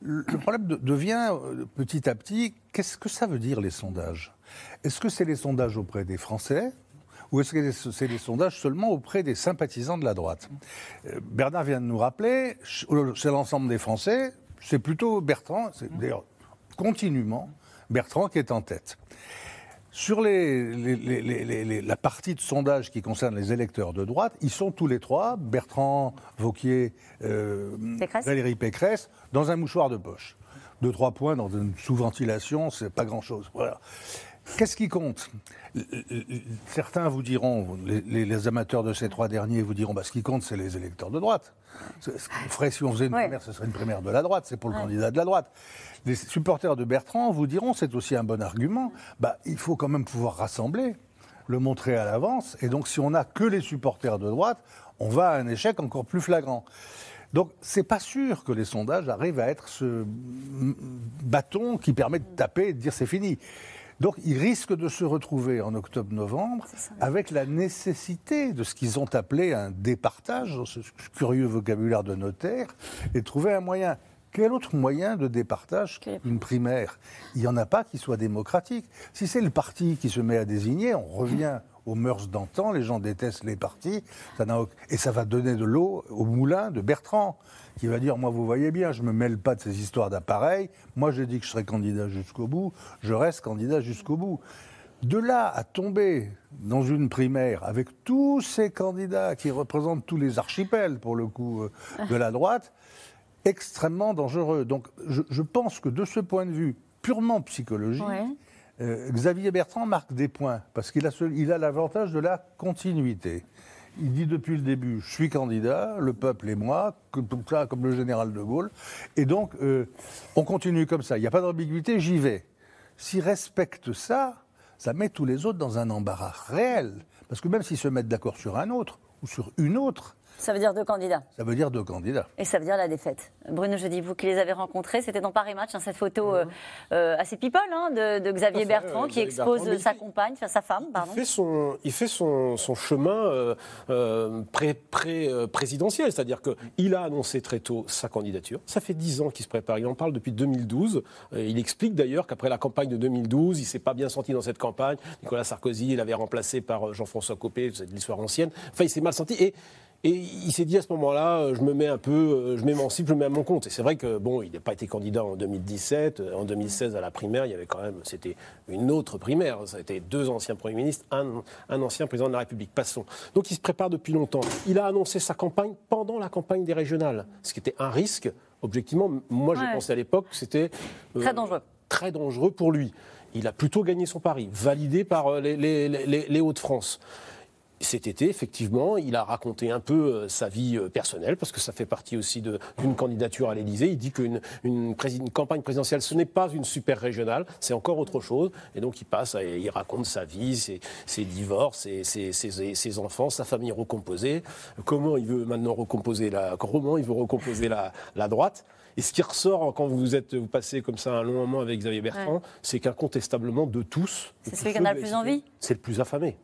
Le problème devient petit à petit, qu'est-ce que ça veut dire les sondages? Est-ce que c'est les sondages auprès des Français? Ou est-ce que c'est des sondages seulement auprès des sympathisants de la droite? Euh, Bernard vient de nous rappeler, c'est l'ensemble des Français, c'est plutôt Bertrand, c'est d'ailleurs continuellement Bertrand qui est en tête. Sur les, la partie de sondage qui concerne les électeurs de droite, ils sont tous les trois, Bertrand, Vauquier, euh, Valérie Pécresse, dans un mouchoir de poche. Deux, trois points dans une sous-ventilation, c'est pas grand-chose. Voilà. Qu'est-ce qui compte? Certains vous diront, les, amateurs de ces trois derniers vous diront, bah, ce qui compte, c'est les électeurs de droite. Ce ferait, si on faisait une primaire, ce serait une primaire de la droite, c'est pour le candidat de la droite. Les supporters de Bertrand vous diront, c'est aussi un bon argument, bah, il faut quand même pouvoir rassembler, le montrer à l'avance, et donc si on n'a que les supporters de droite, on va à un échec encore plus flagrant. Donc, c'est pas sûr que les sondages arrivent à être ce bâton qui permet de taper et de dire c'est fini. Donc ils risquent de se retrouver en octobre-novembre avec la nécessité de ce qu'ils ont appelé un départage, ce curieux vocabulaire de notaire, et trouver un moyen. Quel autre moyen de départage qu'une primaire? Il n'y en a pas qui soit démocratique. Si c'est le parti qui se met à désigner, on revient aux mœurs d'antan, les gens détestent les partis, ça et ça va donner de l'eau au moulin de Bertrand, qui va dire, moi vous voyez bien, je ne me mêle pas de ces histoires d'appareils, moi j'ai dit que je serais candidat jusqu'au bout, je reste candidat jusqu'au bout. De là à tomber dans une primaire avec tous ces candidats qui représentent tous les archipels, pour le coup, euh, de la droite, extrêmement dangereux. Donc je, je pense que de ce point de vue purement psychologique, Ouais. euh, Xavier Bertrand marque des points parce qu'il a, ce- il a l'avantage de la continuité. Il dit depuis le début, je suis candidat, le peuple et moi, comme, ça, comme le général de Gaulle. Et donc, euh, on continue comme ça. Il n'y a pas d'ambiguïté, j'y vais. S'ils respectent ça, ça met tous les autres dans un embarras réel. Parce que même s'ils se mettent d'accord sur un autre ou sur une autre, Ça veut dire deux candidats. ça veut dire deux candidats. Et ça veut dire la défaite. Bruno, je dis, vous qui les avez rencontrés, c'était dans Paris Match, hein, cette photo euh, euh, assez people hein, de, de Xavier fait, Bertrand euh, qui Xavier expose Bertrand, sa il- compagne, enfin sa femme, pardon. Il fait son, il fait son, son chemin euh, euh, pré, pré- euh, présidentiel, c'est-à-dire qu'il a annoncé très tôt sa candidature. Ça fait dix ans qu'il se prépare. Il en parle depuis 2012. Euh, il explique d'ailleurs qu'après la campagne de 2012, il s'est pas bien senti dans cette campagne. Nicolas Sarkozy l'avait remplacé par Jean-François Copé, c'est de l'histoire ancienne. Enfin, il s'est mal senti et et il s'est dit à ce moment-là, euh, je me mets un peu, euh, je m'émancipe, je me mets à mon compte. Et c'est vrai que bon, il n'a pas été candidat en 2017, euh, en 2016 à la primaire, il y avait quand même, c'était une autre primaire. Ça a été deux anciens premiers ministres, un, un ancien président de la République. Passons. Donc il se prépare depuis longtemps. Il a annoncé sa campagne pendant la campagne des régionales, ce qui était un risque. Objectivement, moi je Ouais. pensais à l'époque que c'était euh, Très dangereux. très dangereux pour lui. Il a plutôt gagné son pari, validé par les, les- les- les Hauts-de-France. Cet été, effectivement, il a raconté un peu euh, sa vie euh, personnelle, parce que ça fait partie aussi d'une candidature à l'Élysée. Il dit qu'une une, prési- une campagne présidentielle, ce n'est pas une super régionale, c'est encore autre chose. Et donc, il passe, à- il raconte sa vie, ses, ses divorces, ses, ses- enfants, sa famille recomposée, comment il veut maintenant recomposer la, comment il veut recomposer la, la droite. Et ce qui ressort quand vous êtes, vous passez comme ça un long moment avec Xavier Bertrand, Ouais. c'est qu'incontestablement de tous, C'est de celui tous qui en a ceux le que plus vous avez envie cités, C'est le plus affamé.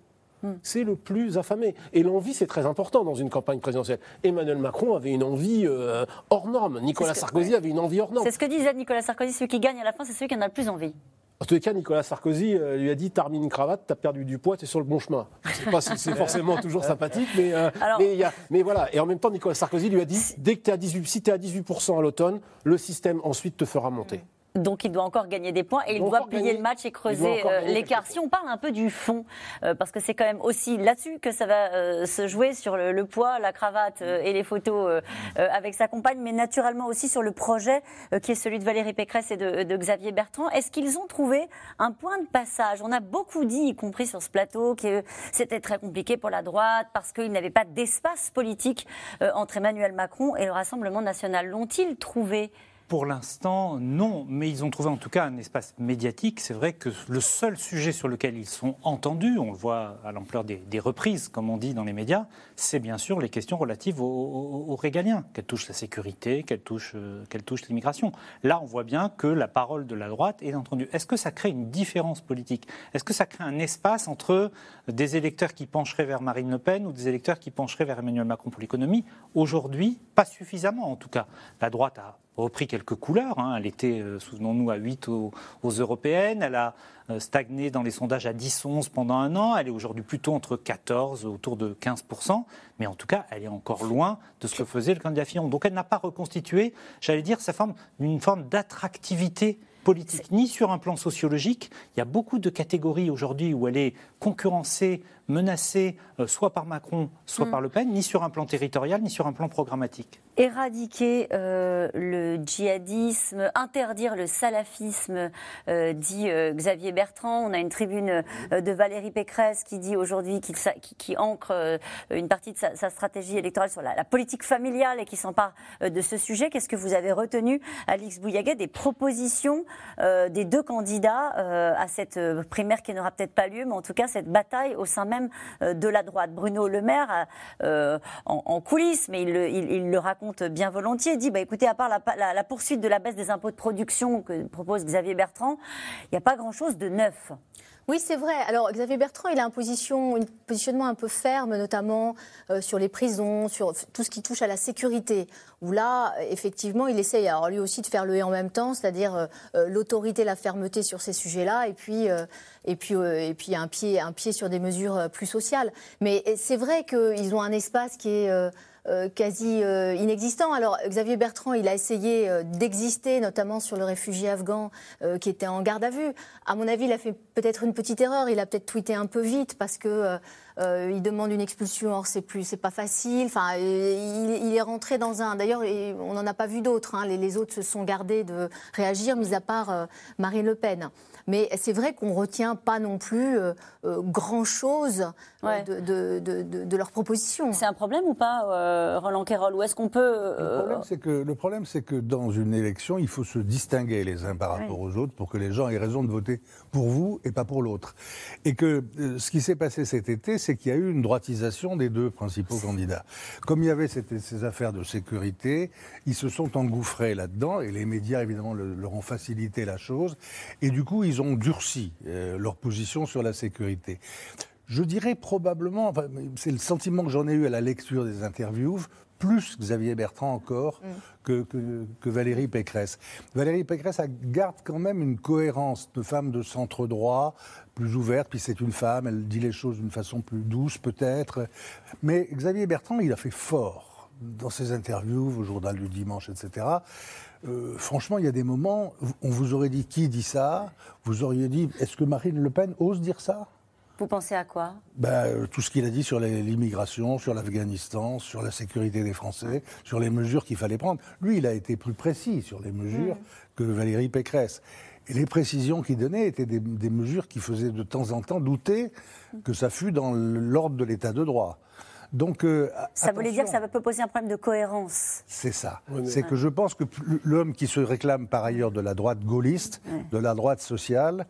Hmm. C'est le plus affamé. Et l'envie, c'est très important dans une campagne présidentielle. Emmanuel Macron avait une envie euh, hors norme. Nicolas que- Sarkozy avait une envie hors norme. C'est ce que disait Nicolas Sarkozy, celui qui gagne à la fin, c'est celui qui en a le plus envie. En tous les cas, Nicolas Sarkozy euh, lui a dit T'as remis une cravate, t'as perdu du poids, t'es sur le bon chemin. Je ne sais pas si c'est forcément toujours sympathique, mais, euh, Alors- mais, il y a- mais voilà. Et en même temps, Nicolas Sarkozy lui a dit Dès que tu à 18, si tu es à 18% à l'automne, le système ensuite te fera monter. Donc il doit encore gagner des points et il, doit plier gagner- le match et creuser euh, l'écart. Si on parle un peu du fond, euh, parce que c'est quand même aussi là-dessus que ça va euh, se jouer sur le, le poids, la cravate et les photos avec sa compagne, mais naturellement aussi sur le projet qui est celui de Valérie Pécresse et de, de Xavier Bertrand. Est-ce qu'ils ont trouvé un point de passage? On a beaucoup dit, y compris sur ce plateau, que c'était très compliqué pour la droite parce qu'il n'avait pas d'espace politique entre Emmanuel Macron et le Rassemblement national. L'ont-ils trouvé Pour l'instant, non, mais ils ont trouvé en tout cas un espace médiatique. C'est vrai que le seul sujet sur lequel ils sont entendus, on le voit à l'ampleur des, reprises, comme on dit dans les médias, c'est bien sûr les questions relatives aux régaliens, qu'elles touchent la sécurité, qu'elles touchent, euh, qu'elles touchent l'immigration. Là, on voit bien que la parole de la droite est entendue. Est-ce que ça crée une différence politique? Est-ce que ça crée un espace entre des électeurs qui pencheraient vers Marine Le Pen ou des électeurs qui pencheraient vers Emmanuel Macron pour l'économie? Aujourd'hui, pas suffisamment en tout cas. La droite a repris quelques couleurs. hein. Elle était, euh, souvenons-nous, à 8 aux, européennes. Elle a euh, stagné dans les sondages à 10-11 pendant un an. Elle est aujourd'hui plutôt entre 14, autour de 15%. Mais en tout cas, elle est encore loin de ce que faisait le candidat Fillon. Donc elle n'a pas reconstitué, j'allais dire, sa forme, une forme d'attractivité politique, ni sur un plan sociologique. Il y a beaucoup de catégories aujourd'hui où elle est concurrencée, menacée, euh, soit par Macron, soit Mm. par Le Pen, ni sur un plan territorial, ni sur un plan programmatique. éradiquer euh, le djihadisme, interdire le salafisme, euh, dit euh, Xavier Bertrand. On a une tribune de Valérie Pécresse qui dit aujourd'hui qu'il qui, qui ancre une partie de sa, sa stratégie électorale sur la, la politique familiale et qui s'empare de ce sujet. Qu'est-ce que vous avez retenu, Alix Bouillaguet, des propositions des deux candidats à cette primaire qui n'aura peut-être pas lieu, mais en tout cas cette bataille au sein même euh, de la droite Bruno Le Maire, euh, en, coulisses, mais il, le- raconte bien volontiers. Dit, bah, écoutez, à part la poursuite de la baisse des impôts de production que propose Xavier Bertrand, il n'y a pas grand-chose de neuf. Oui, c'est vrai. Alors, Xavier Bertrand, il a un, position, un positionnement un peu ferme, notamment euh, sur les prisons, sur tout ce qui touche à la sécurité. Où là, effectivement, il essaye, alors lui aussi, de faire le et en même temps, c'est-à-dire euh, euh, l'autorité, la fermeté sur ces sujets-là, et puis, et puis, et puis un, pied, un pied sur des mesures plus sociales. Mais c'est vrai qu'ils ont un espace qui est euh, quasi euh, inexistant. Alors Xavier Bertrand, il a essayé euh, d'exister, notamment sur le réfugié afghan qui était en garde à vue. À mon avis, il a fait peut-être une petite erreur. Il a peut-être tweeté un peu vite parce que il demande une expulsion. Or, c'est plus, c'est pas facile. Enfin, il, est rentré dans un. D'ailleurs, on n'en a pas vu d'autres. Hein. Les, les, autres se sont gardés de réagir, mis à part Marine Le Pen. Mais c'est vrai qu'on ne retient pas non plus euh, euh, grand-chose euh, de, de, de, leurs propositions. C'est un problème ou pas, Roland Quérol? Ou est-ce qu'on peut... Le problème, c'est que, le problème, c'est que dans une élection, il faut se distinguer les uns par rapport aux autres pour que les gens aient raison de voter pour vous et pas pour l'autre. Et que ce qui s'est passé cet été, c'est qu'il y a eu une droitisation des deux principaux candidats. Comme il y avait ces affaires de sécurité, ils se sont engouffrés là-dedans et les médias, évidemment, leur ont facilité la chose. Et du coup, ils ils ont durci euh, leur position sur la sécurité. Je dirais probablement, c'est le sentiment que j'en ai eu à la lecture des interviews, plus Xavier Bertrand encore mm. que, que, Valérie Pécresse. Valérie Pécresse garde quand même une cohérence de femme de centre droit, plus ouverte, puis c'est une femme, elle dit les choses d'une façon plus douce peut-être. Mais Xavier Bertrand, il a fait fort dans ses interviews au journal du dimanche, etc. Euh, franchement, il y a des moments, on vous aurait dit qui dit ça? Vous auriez dit, est-ce que Marine Le Pen ose dire ça? Vous pensez à quoi? Ben, Tout ce qu'il a dit sur l'immigration, sur l'Afghanistan, sur la sécurité des Français, sur les mesures qu'il fallait prendre. Lui, il a été plus précis sur les mesures que Valérie Pécresse. Et les précisions qu'il donnait étaient des, des, mesures qui faisaient de temps en temps douter que ça fût dans l'ordre de l'état de droit. Donc, euh, ça voulait dire que ça peut poser un problème de cohérence. C'est ça. C'est que je pense que l'homme qui se réclame par ailleurs de la droite gaulliste, de la droite sociale,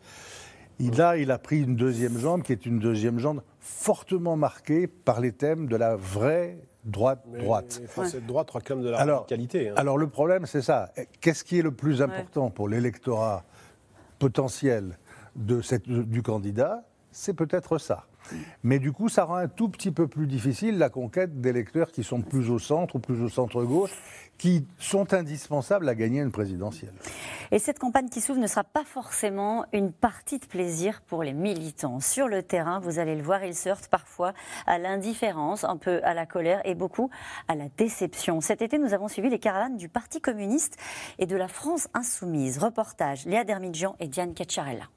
il a, il a pris une deuxième jambe qui est une deuxième jambe fortement marquée par les thèmes de la vraie droite droite. Cette droite réclame de la alors, radicalité. Hein. Alors le problème, c'est ça. Qu'est-ce qui est le plus important pour l'électorat potentiel de cette, du candidat? C'est peut-être ça. Mais du coup, ça rend un tout petit peu plus difficile la conquête d'électeurs qui sont plus au centre ou plus au centre-gauche, qui sont indispensables à gagner une présidentielle. Et cette campagne qui s'ouvre ne sera pas forcément une partie de plaisir pour les militants. Sur le terrain, vous allez le voir, ils se heurtent parfois à l'indifférence, un peu à la colère et beaucoup à la déception. Cet été, nous avons suivi les caravanes du Parti communiste et de la France insoumise. Reportage Léa Dermidjian et Diane Cacciarella.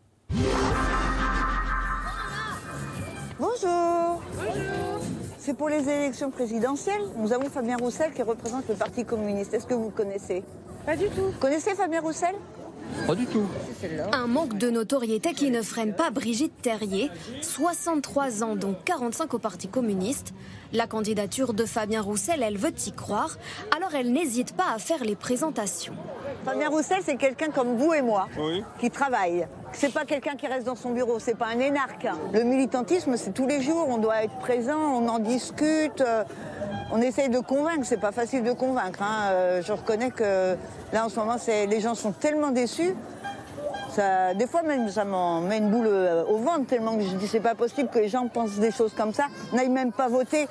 Bonjour. Bonjour. C'est pour les élections présidentielles. Nous avons Fabien Roussel qui représente le Parti communiste. Est-ce que vous connaissez? Pas du tout. Vous connaissez Fabien Roussel? Pas du tout. Un manque de notoriété qui ne freine pas Brigitte Terrier, 63 ans, dont 45 au Parti communiste. La candidature de Fabien Roussel, elle veut y croire, alors elle n'hésite pas à faire les présentations. Fabien Roussel, c'est quelqu'un comme vous et moi, qui travaille. C'est pas quelqu'un qui reste dans son bureau, c'est pas un énarque. Le militantisme, c'est tous les jours, on doit être présent, on en discute, euh, on essaye de convaincre, c'est pas facile de convaincre. Hein. Euh, je reconnais que là en ce moment, les gens sont tellement déçus. Des fois même ça m'en met une boule euh, au ventre tellement que je dis c'est pas possible que les gens pensent des choses comme ça, n'aillent même pas voter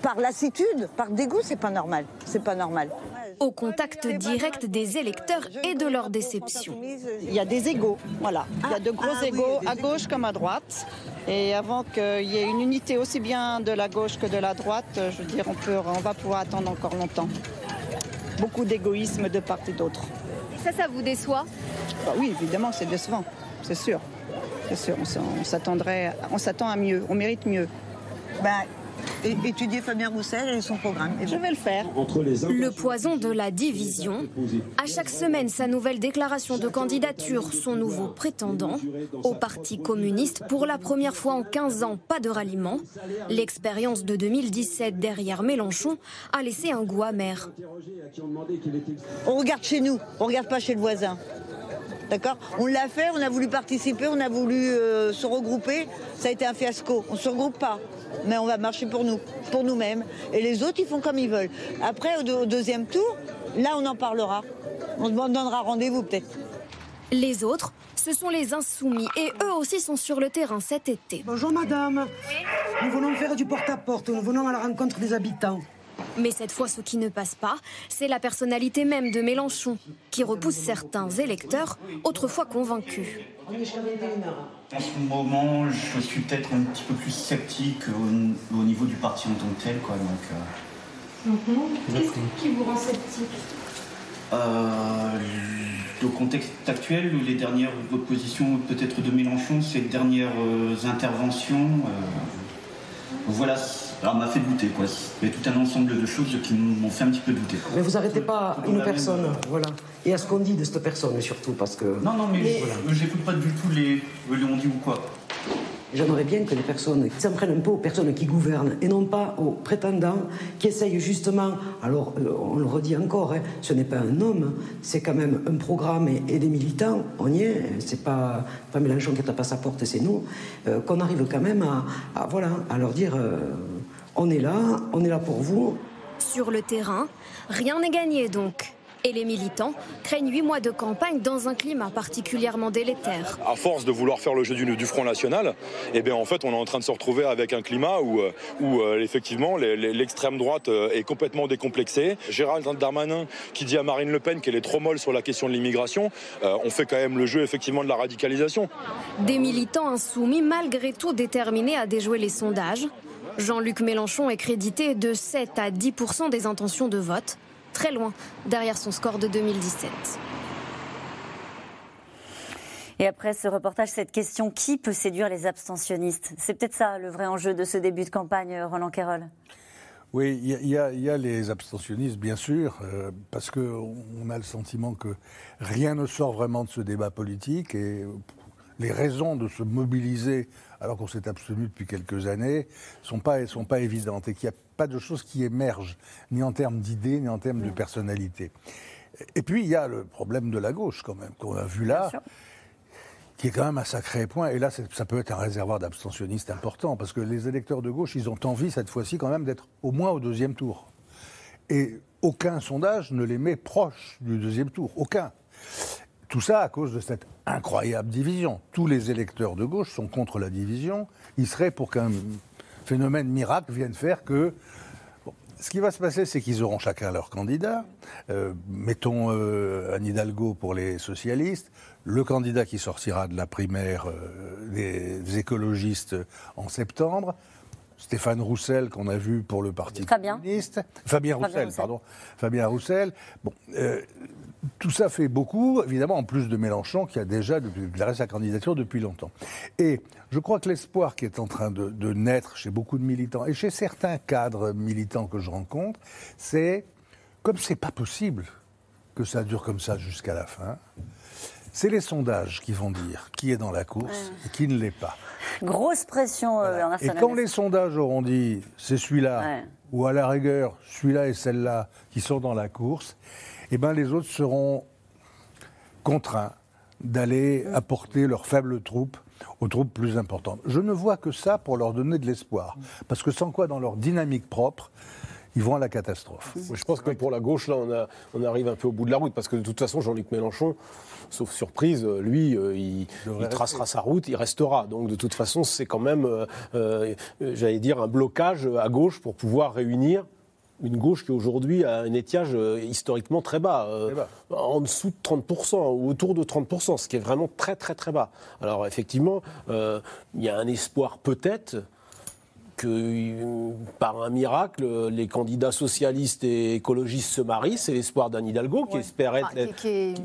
par lassitude, par dégoût, c'est pas normal. C'est pas normal au contact direct des électeurs et de leur déception. Il y a des égaux, voilà. Il y a de gros ah égaux à gauche comme à droite. Et avant qu'il y ait une unité aussi bien de la gauche que de la droite, je veux dire, on, peut, on va pouvoir attendre encore longtemps. Beaucoup d'égoïsme de part et d'autre. Ça, ça vous déçoit? Bah Oui, évidemment, c'est décevant, c'est sûr. C'est sûr, on s'attendrait, on s'attend à mieux, on mérite mieux. Ben, étudier Fabien Roussel et son programme. Et je vais le faire. Le poison de la division. À chaque semaine, sa nouvelle déclaration de candidature, son nouveau prétendant. Au Parti communiste, pour la première fois en 15 ans, pas de ralliement. L'expérience de 2017 derrière Mélenchon a laissé un goût amer. On regarde chez nous, on regarde pas chez le voisin. D'accord? On l'a fait, on a voulu participer, on a voulu euh, se regrouper. Ça a été un fiasco. On ne se regroupe pas. Mais on va marcher pour nous, pour nous-mêmes. Et les autres, ils font comme ils veulent. Après, au, au deuxième tour, là, on en parlera. On se donnera rendez-vous peut-être. Les autres, ce sont les insoumis et eux aussi sont sur le terrain cet été. Bonjour madame. Nous venons faire du porte-à-porte, nous venons à la rencontre des habitants. Mais cette fois, ce qui ne passe pas, c'est la personnalité même de Mélenchon, qui repousse certains électeurs, autrefois convaincus. En ce moment, je suis peut-être un petit peu plus sceptique au, au niveau du parti en tant que tel. Quoi, donc, euh, Qu'est-ce qui vous rend sceptique? Euh, le contexte actuel, les dernières positions peut-être de Mélenchon, ces dernières euh, interventions, euh, voilà, ça m'a fait douter. Quoi. Il y a tout un ensemble de choses qui m'ont fait un petit peu douter. Mais vous arrêtez pas une personne, voilà. Et à ce qu'on dit de cette personne surtout, parce que... Non, non, mais, voilà. je j'écoute pas du tout les, les on dit ou quoi. J'aimerais bien que les personnes s'en prennent un peu aux personnes qui gouvernent et non pas aux prétendants qui essayent justement, alors euh, on le redit encore, hein, ce n'est pas un homme, c'est quand même un programme et, et des militants, on y est, c'est pas, pas Mélenchon qui tape à sa porte, c'est nous, euh, qu'on arrive quand même à, à, voilà, à leur dire euh, on est là, on est là pour vous. Sur le terrain, rien n'est gagné donc. Et les militants craignent huit mois de campagne dans un climat particulièrement délétère. À force de vouloir faire le jeu du, du Front National, eh bien en fait on est en train de se retrouver avec un climat où, euh, où euh, effectivement l'extrême droite euh, est complètement décomplexée. Gérald Darmanin qui dit à Marine Le Pen qu'elle est trop molle sur la question de l'immigration, euh, on fait quand même le jeu effectivement de la radicalisation. Des militants insoumis malgré tout déterminés à déjouer les sondages. Jean-Luc Mélenchon est crédité de 7 à 10% des intentions de vote, très loin derrière son score de 2017. Et après ce reportage, cette question qui peut séduire les abstentionnistes? C'est peut-être ça le vrai enjeu de ce début de campagne, Roland Querol. Oui, y, y il y a les abstentionnistes, bien sûr, euh, parce qu'on a le sentiment que rien ne sort vraiment de ce débat politique et les raisons de se mobiliser, alors qu'on s'est abstenu depuis quelques années, ne sont pas, sont pas évidentes et qu'il n'y a pas de choses qui émergent, ni en termes d'idées, ni en termes de personnalité. Et puis, il y a le problème de la gauche, quand même, qu'on a vu là qui est quand même un sacré point. Et là, ça peut être un réservoir d'abstentionnistes important, parce que les électeurs de gauche, ils ont envie, cette fois-ci, quand même, d'être au moins au deuxième tour. Et aucun sondage ne les met proches du deuxième tour. Aucun. Tout ça à cause de cette incroyable division. Tous les électeurs de gauche sont contre la division. Ils seraient pour qu'un phénomène miracle vienne faire que Ce qui va se passer, c'est qu'ils auront chacun leur candidat. Euh, mettons euh, Anne Hidalgo pour les socialistes, le candidat qui sortira de la primaire euh, des, écologistes en septembre, Stéphane Roussel qu'on a vu pour le Parti Fabien. communiste, Fabien Fabien Roussel, Roussel. pardon, Fabien Roussel. Bon, euh, tout ça fait beaucoup, évidemment, en plus de Mélenchon, qui a déjà déclaré sa candidature depuis longtemps. Et je crois que l'espoir qui est en train de, de naître chez beaucoup de militants, et chez certains cadres militants que je rencontre, c'est, comme c'est pas possible que ça dure comme ça jusqu'à la fin, c'est les sondages qui vont dire qui est dans la course et qui ne l'est pas. Grosse pression, euh, Bernard Et quand les sondages auront dit c'est celui-là, Ouais. ou à la rigueur celui-là et celle-là qui sont dans la course, eh ben les autres seront contraints d'aller apporter leurs faibles troupes aux troupes plus importantes. Je ne vois que ça pour leur donner de l'espoir, parce que sans quoi dans leur dynamique propre, ils vont à la catastrophe. Je pense que pour la gauche, là, on, a- on arrive un peu au bout de la route, parce que de toute façon, Jean-Luc Mélenchon, sauf surprise, lui, euh, il, il tracera sa route, il restera. Donc, de toute façon, c'est quand même, euh, euh, j'allais dire, un blocage à gauche pour pouvoir réunir une gauche qui aujourd'hui a un étiage euh, historiquement très bas, euh, en dessous de 30%, ou autour de 30%, ce qui est vraiment très très très bas. Alors effectivement, euh, il y a un espoir peut-être que euh, par un miracle, euh, les candidats socialistes et écologistes se marient. C'est l'espoir d'Anne Hidalgo qui espère être. Qui, qui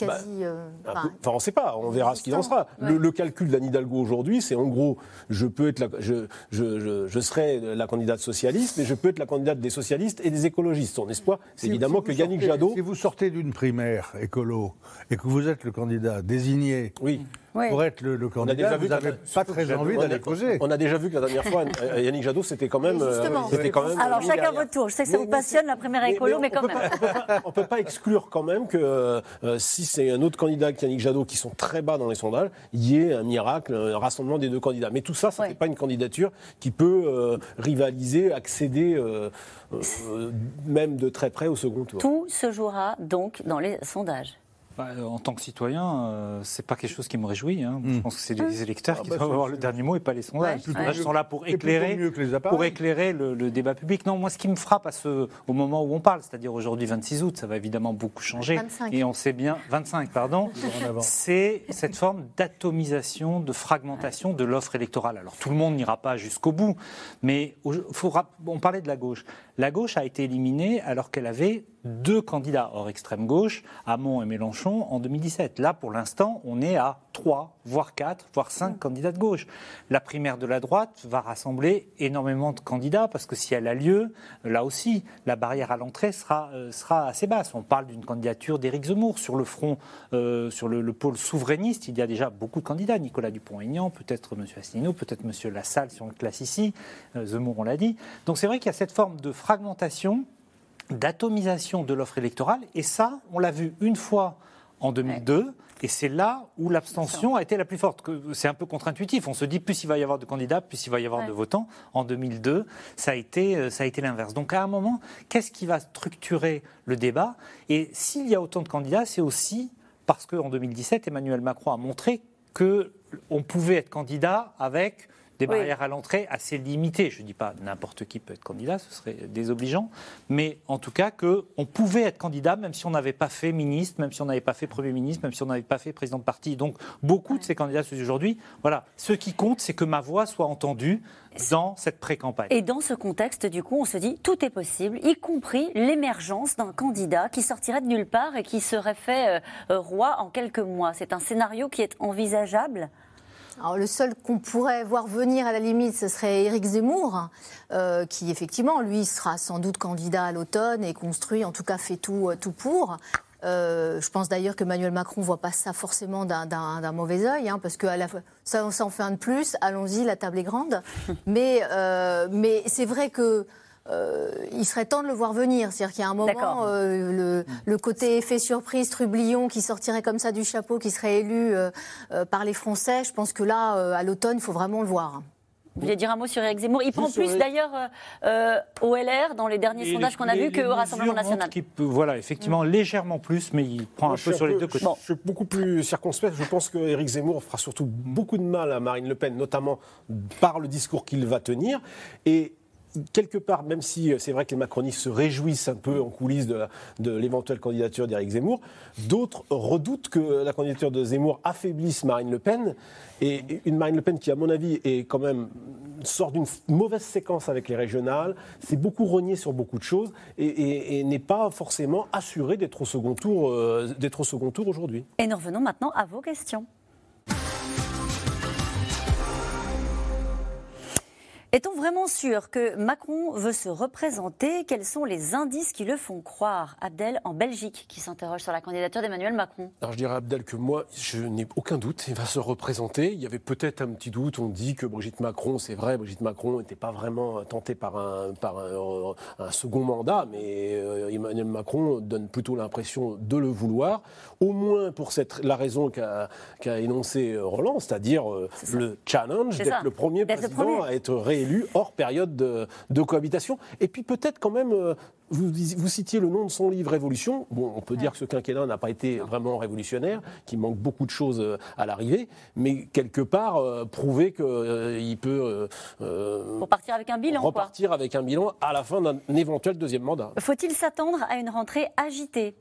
est quasi. euh, Un enfin, peu- on ne sait pas, on verra ce qu'il en sera. Ouais. Le, le calcul d'Anne Hidalgo aujourd'hui, c'est en gros, je peux être, la- je, je, je, je serai la candidate socialiste, mais je peux être la candidate des socialistes et des écologistes. Son espoir, c'est Si- évidemment si que Yannick sortez- Jadot. Si vous sortez d'une primaire écolo et que vous êtes le candidat désigné Oui. Pour être le, le candidat, vous n'avez pas très envie on a- d'aller causer. On a déjà vu que la dernière fois, euh, Yannick Jadot, c'était quand même. euh, Justement. c'était quand même Alors chacun derrière. votre tour. Je sais que ça vous passionne la première écolo, mais, on quand peut même. pas- on peut pas- on peut pas exclure quand même que euh, si c'est un autre candidat que Yannick Jadot qui sont très bas dans les sondages, il y ait un miracle, un rassemblement des deux candidats. Mais tout ça, ça n'est pas une candidature qui peut euh, rivaliser, accéder euh, euh, même de très près au second tour. Tout se jouera donc dans les sondages. Bah, euh, en tant que citoyen, euh, c'est pas quelque chose qui me réjouit. hein. Je pense que c'est les électeurs Ah qui bah, doivent avoir le dernier mot et pas les sondages. Ouais, les sondages mieux- sont là pour éclairer, les pour le, le débat public. Non, moi, ce qui me frappe à ce, au moment où on parle, c'est-à-dire aujourd'hui 26 août, ça va évidemment beaucoup changer. 25. Et on sait bien, 25, pardon, c'est cette forme d'atomisation, de fragmentation de l'offre électorale. Alors tout le monde n'ira pas jusqu'au bout, mais faut on parlait de la gauche. La gauche a été éliminée alors qu'elle avait deux candidats hors extrême gauche, Hamon et Mélenchon, en 2017. Là, pour l'instant, on est à trois, voire quatre, voire cinq candidats de gauche. La primaire de la droite va rassembler énormément de candidats parce que si elle a lieu, là aussi, la barrière à l'entrée sera, euh, assez basse. On parle d'une candidature d'Éric Zemmour sur le front, euh, sur le, le pôle souverainiste. Il y a déjà beaucoup de candidats. Nicolas Dupont-Aignan, peut-être M. Asselineau, peut-être M. Lassalle si on le classe ici. Euh, Zemmour, on l'a dit. Donc c'est vrai qu'il y a cette forme de fragmentation d'atomisation de l'offre électorale. Et ça, on l'a vu une fois en 2002. Et c'est là où l'abstention a été la plus forte. C'est un peu contre-intuitif. On se dit plus il va y avoir de candidats, plus il va y avoir Ouais. de votants. En 2002, ça a été, euh, ça a été l'inverse. Donc à un moment, qu'est-ce qui va structurer le débat? Et s'il y a autant de candidats, c'est aussi parce qu'en 2017, Emmanuel Macron a montré que on pouvait être candidat avec des Oui. barrières à l'entrée assez limitées. Je ne dis pas n'importe qui peut être candidat, ce serait désobligeant, mais en tout cas qu'on pouvait être candidat même si on n'avait pas fait ministre, même si on n'avait pas fait Premier ministre, même si on n'avait pas fait président de parti. Donc beaucoup de ces candidats aujourd'hui, voilà, ce qui compte, c'est que ma voix soit entendue dans cette pré-campagne. Et dans ce contexte, du coup, on se dit tout est possible, y compris l'émergence d'un candidat qui sortirait de nulle part et qui serait fait euh, roi en quelques mois. C'est un scénario qui est envisageable? Alors, le seul qu'on pourrait voir venir à la limite, ce serait Éric Zemmour, euh, qui effectivement, lui, sera sans doute candidat à l'automne et construit, en tout cas fait tout, euh, tout pour. Euh, je pense d'ailleurs que Emmanuel Macron ne voit pas ça forcément d'un- mauvais œil, hein, parce que à la ça, en fait un de plus. Allons-y, la table est grande. mais mais c'est vrai que euh, il serait temps de le voir venir. C'est-à-dire qu'il y a un moment, euh, le, le côté effet surprise, trublion qui sortirait comme ça du chapeau, qui serait élu euh, euh, par les Français, je pense que là, euh, à l'automne, il faut vraiment le voir. Vous voulez dire un mot sur Eric Zemmour? Il prend plus d'ailleurs euh, euh, au LR dans les derniers Et sondages qu'on a vus que les au Rassemblement national. peut- voilà, effectivement, légèrement plus, mais il prend Moi, un peu sur les deux côtés. Je suis beaucoup plus circonspect. Je pense qu'Éric Zemmour fera surtout beaucoup de mal à Marine Le Pen, notamment par le discours qu'il va tenir. Et quelque part, même si c'est vrai que les macronistes se réjouissent un peu en coulisses de, l'éventuelle candidature d'Éric Zemmour, d'autres redoutent que la candidature de Zemmour affaiblisse Marine Le Pen. Et une Marine Le Pen qui, à mon avis, est quand même sort d'une mauvaise séquence avec les régionales, s'est beaucoup renié sur beaucoup de choses et n'est pas forcément assurée d'être au second tour, euh, d'être au second tour aujourd'hui. Et nous revenons maintenant à vos questions. Est-on vraiment sûr que Macron veut se représenter? Quels sont les indices qui le font croire? Abdel, en Belgique, qui s'interroge sur la candidature d'Emmanuel Macron. Alors je dirais à Abdel que moi, je n'ai aucun doute, il va se représenter. Il y avait peut-être un petit doute, on dit que Brigitte Macron, c'est vrai, Brigitte Macron n'était pas vraiment tentée par un, par un, un second mandat, mais euh, Emmanuel Macron donne plutôt l'impression de le vouloir, au moins pour cette, la raison qu'a qu'a énoncé Roland, c'est-à-dire euh, le challenge d'être le premier le président premier. à être réélu hors période de, de cohabitation. Et puis peut-être quand même, euh, vous, vous citiez le nom de son livre Révolution. Bon, on peut dire que ce quinquennat n'a pas été vraiment révolutionnaire, qu'il manque beaucoup de choses euh, à l'arrivée, mais quelque part euh, prouver qu'il peut euh, euh, Pour partir avec un bilan, quoi. repartir avec un bilan à la fin d'un éventuel deuxième mandat. Faut-il s'attendre à une rentrée agitée?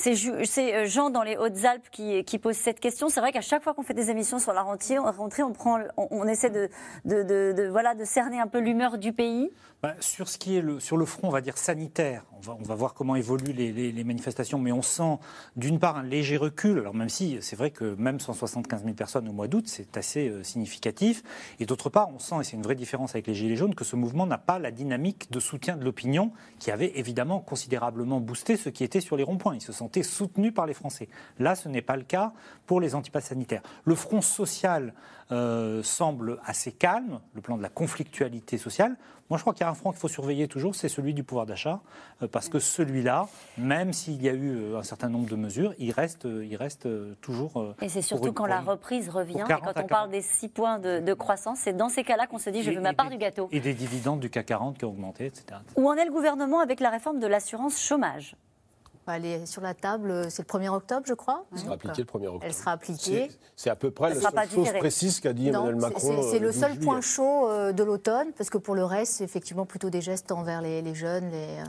C'est euh, Jean dans les Hautes-Alpes qui, qui pose cette question. C'est vrai qu'à chaque fois qu'on fait des émissions sur la rentrée, on, on, essaie de, cerner un peu l'humeur du pays. Bah, sur ce qui est le, sur le front, on va dire sanitaire, on va, voir comment évoluent les, manifestations, mais on sent d'une part un léger recul. Alors même si c'est vrai que même 175 000 personnes au mois d'août, c'est assez euh, significatif, et d'autre part, on sent, et c'est une vraie différence avec les gilets jaunes, que ce mouvement n'a pas la dynamique de soutien de l'opinion qui avait évidemment considérablement boosté ceux qui étaient sur les ronds-points. Été soutenue par les Français. Là, ce n'est pas le cas pour les antipasses sanitaires. Le front social euh, semble assez calme, le plan de la conflictualité sociale. Moi, je crois qu'il y a un front qu'il faut surveiller toujours, c'est celui du pouvoir d'achat, euh, parce que celui-là, même s'il y a eu euh, un certain nombre de mesures, il reste, il reste toujours. euh, Et c'est surtout une- quand la reprise revient, et 40 quand on parle des 6 points de, de croissance, c'est dans ces cas-là qu'on se dit je Et- veux ma part des- du gâteau. Et des dividendes du CAC 40 qui ont augmenté, etc. Où en est le gouvernement avec la réforme de l'assurance chômage? Elle est sur la table, c'est le 1er octobre, je crois. Elle sera appliquée le 1er octobre. Elle sera appliquée. C'est- à peu près la seule chose précise qu'a dit Emmanuel Macron. c'est- euh, le 12 seul juillet. point chaud euh, de l'automne, parce que pour le reste, c'est effectivement plutôt des gestes envers les, les jeunes. Les, euh,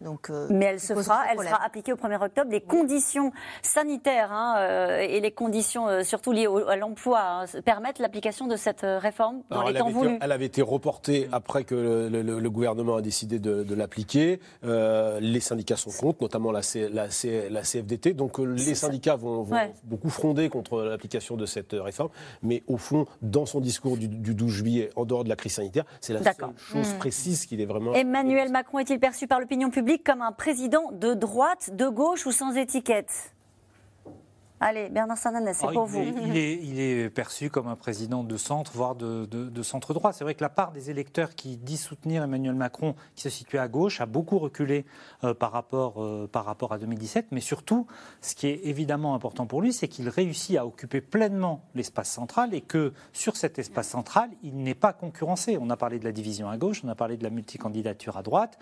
donc, euh, Mais elle se fera, elle problème. sera appliquée au 1er octobre. Les conditions sanitaires hein, euh, et les conditions euh, surtout liées au- à l'emploi hein, permettent l'application de cette réforme dans Alors, les elle, temps avait voulus. été, elle avait été reportée après que le, le- le gouvernement a décidé de, de l'appliquer. Euh, les syndicats sont contre, notamment la, C- la, C- la CFDT. Donc les syndicats vont, vont Ouais. beaucoup fronder contre l'application de cette réforme. Mais au fond, dans son discours du, du 12 juillet, en dehors de la crise sanitaire, c'est la seule chose Hmm. précise qu'il est vraiment. Emmanuel Macron est-il perçu par l'opinion publique comme un président de droite, de gauche ou sans étiquette Allez, Bernard Sananès, c'est Ah, pour vous. Est, il, est, il est perçu comme un président de centre, voire de, de- de centre droit. C'est vrai que la part des électeurs qui dit soutenir Emmanuel Macron, qui se situait à gauche, a beaucoup reculé euh, par, rapport, euh, par rapport à 2017. Mais surtout, ce qui est évidemment important pour lui, c'est qu'il réussit à occuper pleinement l'espace central et que sur cet espace central, il n'est pas concurrencé. On a parlé de la division à gauche, on a parlé de la multicandidature à droite.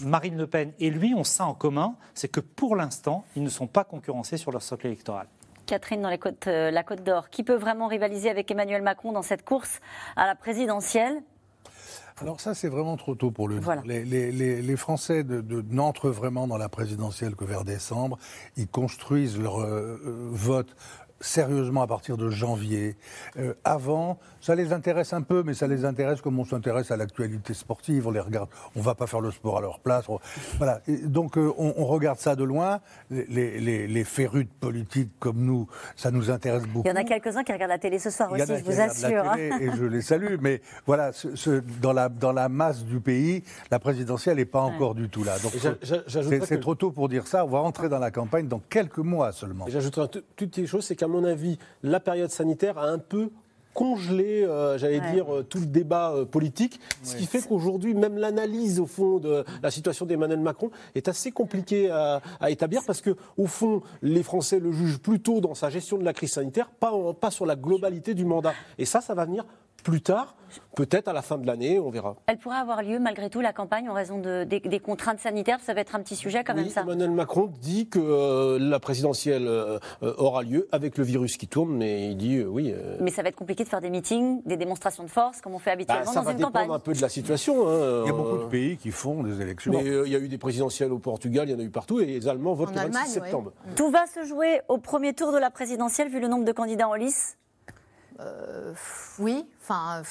Marine Le Pen et lui ont ça en commun, c'est que pour l'instant, ils ne sont pas concurrencés sur leur socle électoral. Catherine, dans les côtes, euh, la Côte d'Or, qui peut vraiment rivaliser avec Emmanuel Macron dans cette course à la présidentielle? Alors ça, c'est vraiment trop tôt pour le dire. Voilà. Les, les- les- les Français de- de- n'entrent vraiment dans la présidentielle que vers décembre. Ils construisent leur euh, euh, vote sérieusement à partir de janvier. Euh, avant, ça les intéresse un peu, mais ça les intéresse comme on s'intéresse à l'actualité sportive. On les regarde. On va pas faire le sport à leur place. On- voilà. Et donc euh, on, on regarde ça de loin. Les, les- les- férus de politique comme nous, ça nous intéresse beaucoup. Il y en a quelques-uns qui regardent la télé ce soir Il y en aussi, a je vous la assure. hein. télé et je les salue, mais voilà, ce- ce- dans, la, dans la masse du pays, la présidentielle n'est pas encore du tout là. Donc c'est que- trop tôt pour dire ça. On va rentrer dans la campagne dans quelques mois seulement. Et J'ajouterais un tout- toute petite chose, c'est qu'à mon avis, la période sanitaire a un peu congelé, euh, j'allais Ouais. dire, euh, tout le débat euh, politique, ce qui fait qu'aujourd'hui, même l'analyse, au fond, de la situation d'Emmanuel Macron est assez compliquée à, à établir parce que, au fond, les Français le jugent plutôt dans sa gestion de la crise sanitaire, pas, en- pas sur la globalité du mandat. Et ça, ça va venir plus tard, peut-être à la fin de l'année, on verra. Elle pourrait avoir lieu malgré tout, la campagne, en raison de- des, des contraintes sanitaires. Ça va être un petit sujet quand même, ça. Emmanuel Macron dit que euh, la présidentielle euh, aura lieu avec le virus qui tourne, mais il dit euh, oui. euh, Mais ça va être compliqué de faire des meetings, des démonstrations de force, comme on fait bah, habituellement ça dans va une dépendre campagne. un peu de la situation. hein, Il y a euh, beaucoup de pays qui font des élections. Mais euh, il y a eu des présidentielles au Portugal, il y en a eu partout, et les Allemands votent En le 26 Allemagne, septembre. Tout va se jouer au premier tour de la présidentielle, vu le nombre de candidats en lice Oui, enfin.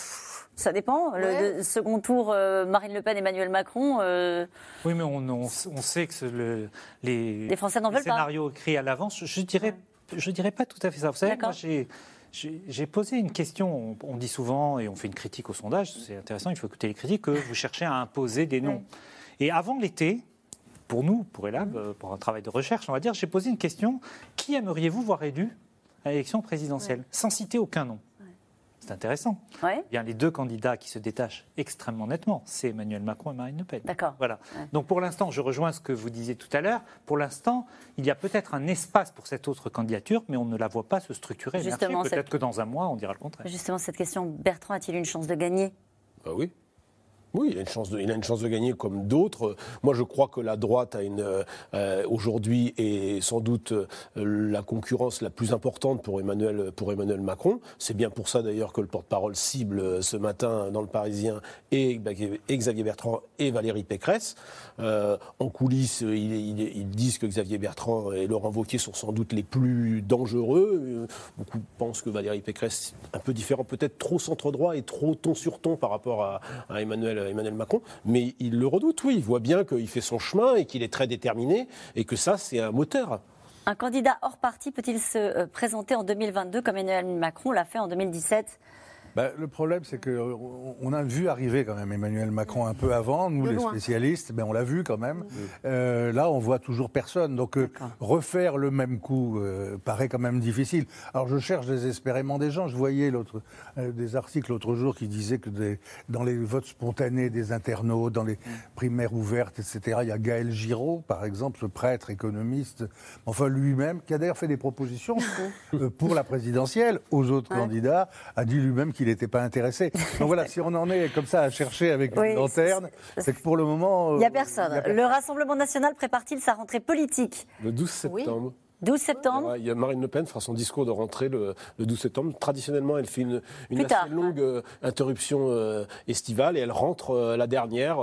Ça dépend. Le Ouais. second tour, euh, Marine Le Pen, Emmanuel Macron. euh, Oui, mais on, on- on sait que le- les, Les Français n'en les veulent pas. scénarios écrits à l'avance, je, dirais, je dirais pas tout à fait ça. Vous savez, moi, j'ai, posé une question. On, dit souvent, et on fait une critique au sondage, c'est intéressant, il faut écouter les critiques, que vous cherchez à imposer des noms. Et avant l'été, pour nous, pour Elab, euh, pour un travail de recherche, on va dire, j'ai posé une question qui aimeriez-vous voir élu à l'élection présidentielle Sans citer aucun nom. C'est intéressant. Ouais. Eh Bien, les deux candidats qui se détachent extrêmement nettement, c'est Emmanuel Macron et Marine Le Pen. D'accord. Voilà. Donc pour l'instant, je rejoins ce que vous disiez tout à l'heure. Pour l'instant, il y a peut-être un espace pour cette autre candidature, mais on ne la voit pas se structurer. Peut-être cette- que dans un mois, on dira le contraire. Justement, cette question, Bertrand a-t-il une chance de gagner? Bah oui. Oui, il a une chance de, gagner comme d'autres. Moi, je crois que la droite a une euh, aujourd'hui est sans doute euh, la concurrence la plus importante pour Emmanuel pour Emmanuel Macron. C'est bien pour ça d'ailleurs que le porte-parole cible euh, ce matin dans le Parisien et, Xavier Bertrand et Valérie Pécresse. En coulisses, ils, disent que Xavier Bertrand et Laurent Wauquiez sont sans doute les plus dangereux. Beaucoup pensent que Valérie Pécresse un peu différent, peut-être trop centre droit et trop ton sur ton par rapport à, à Emmanuel, Emmanuel Macron. Mais il le redoute, oui. Il voit bien qu'il fait son chemin et qu'il est très déterminé et que ça, c'est un moteur. Un candidat hors parti peut-il se euh, présenter en 2022 comme Emmanuel Macron l'a fait en 2017 Bah, le problème, c'est qu'on a vu arriver quand même Emmanuel Macron un peu avant, nous les spécialistes, ben, on l'a vu quand même. Euh, là, on voit toujours personne. Donc euh, refaire le même coup euh, paraît quand même difficile. Alors je cherche désespérément des gens. Je voyais des articles l'autre jour qui disaient que dans les votes spontanés des internautes, dans les primaires ouvertes, etc., il y a Gaël Giraud, par exemple, ce prêtre économiste, enfin lui-même, qui a d'ailleurs fait des propositions pour la présidentielle aux autres candidats, a dit lui-même qu'il n'était pas intéressé. Donc voilà, si on en est comme ça à chercher avec une lanterne, c'est que pour le moment... Il n'y a, personne. Le Rassemblement national prépare-t-il sa rentrée politique? Le 12 septembre. 12 septembre. Il y a Marine Le Pen fera son discours de rentrée le, 12 septembre. Traditionnellement, elle fait une, assez longue euh, interruption euh, estivale et elle rentre euh, la dernière.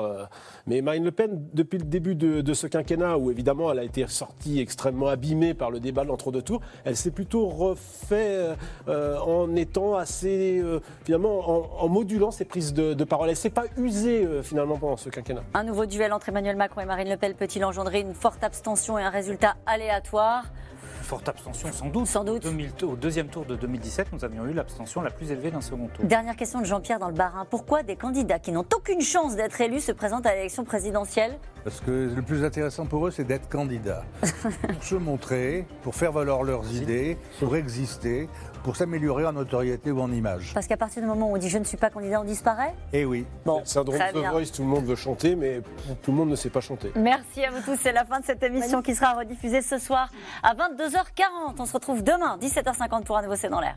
mais Marine Le Pen, depuis le début de, ce quinquennat, où évidemment elle a été sortie extrêmement abîmée par le débat de l'entre-deux tours, elle s'est plutôt refait en étant assez, finalement, en, modulant ses prises de, de parole. Elle ne s'est pas usée finalement pendant ce quinquennat. Un nouveau duel entre Emmanuel Macron et Marine Le Pen peut-il engendrer une forte abstention et un résultat aléatoire? Forte abstention, sans doute. Sans doute. au deuxième tour de 2017, nous avions eu l'abstention la plus élevée d'un second tour. Dernière question de Jean-Pierre dans le Barin. Pourquoi des candidats qui n'ont aucune chance d'être élus se présentent à l'élection présidentielle? Parce que le plus intéressant pour eux, c'est d'être candidat. pour se montrer, pour faire valoir leurs idées, pour exister, pour s'améliorer en notoriété ou en image. Parce qu'à partir du moment où on dit je ne suis pas candidat, on disparaît? Eh oui. Bon, syndrome The Voice, tout le monde veut chanter, mais tout le monde ne sait pas chanter. Merci à vous tous. C'est la fin de cette émission qui sera rediffusée ce soir à 22h40. On se retrouve demain, 17h50 pour un nouveau C'est dans l'air.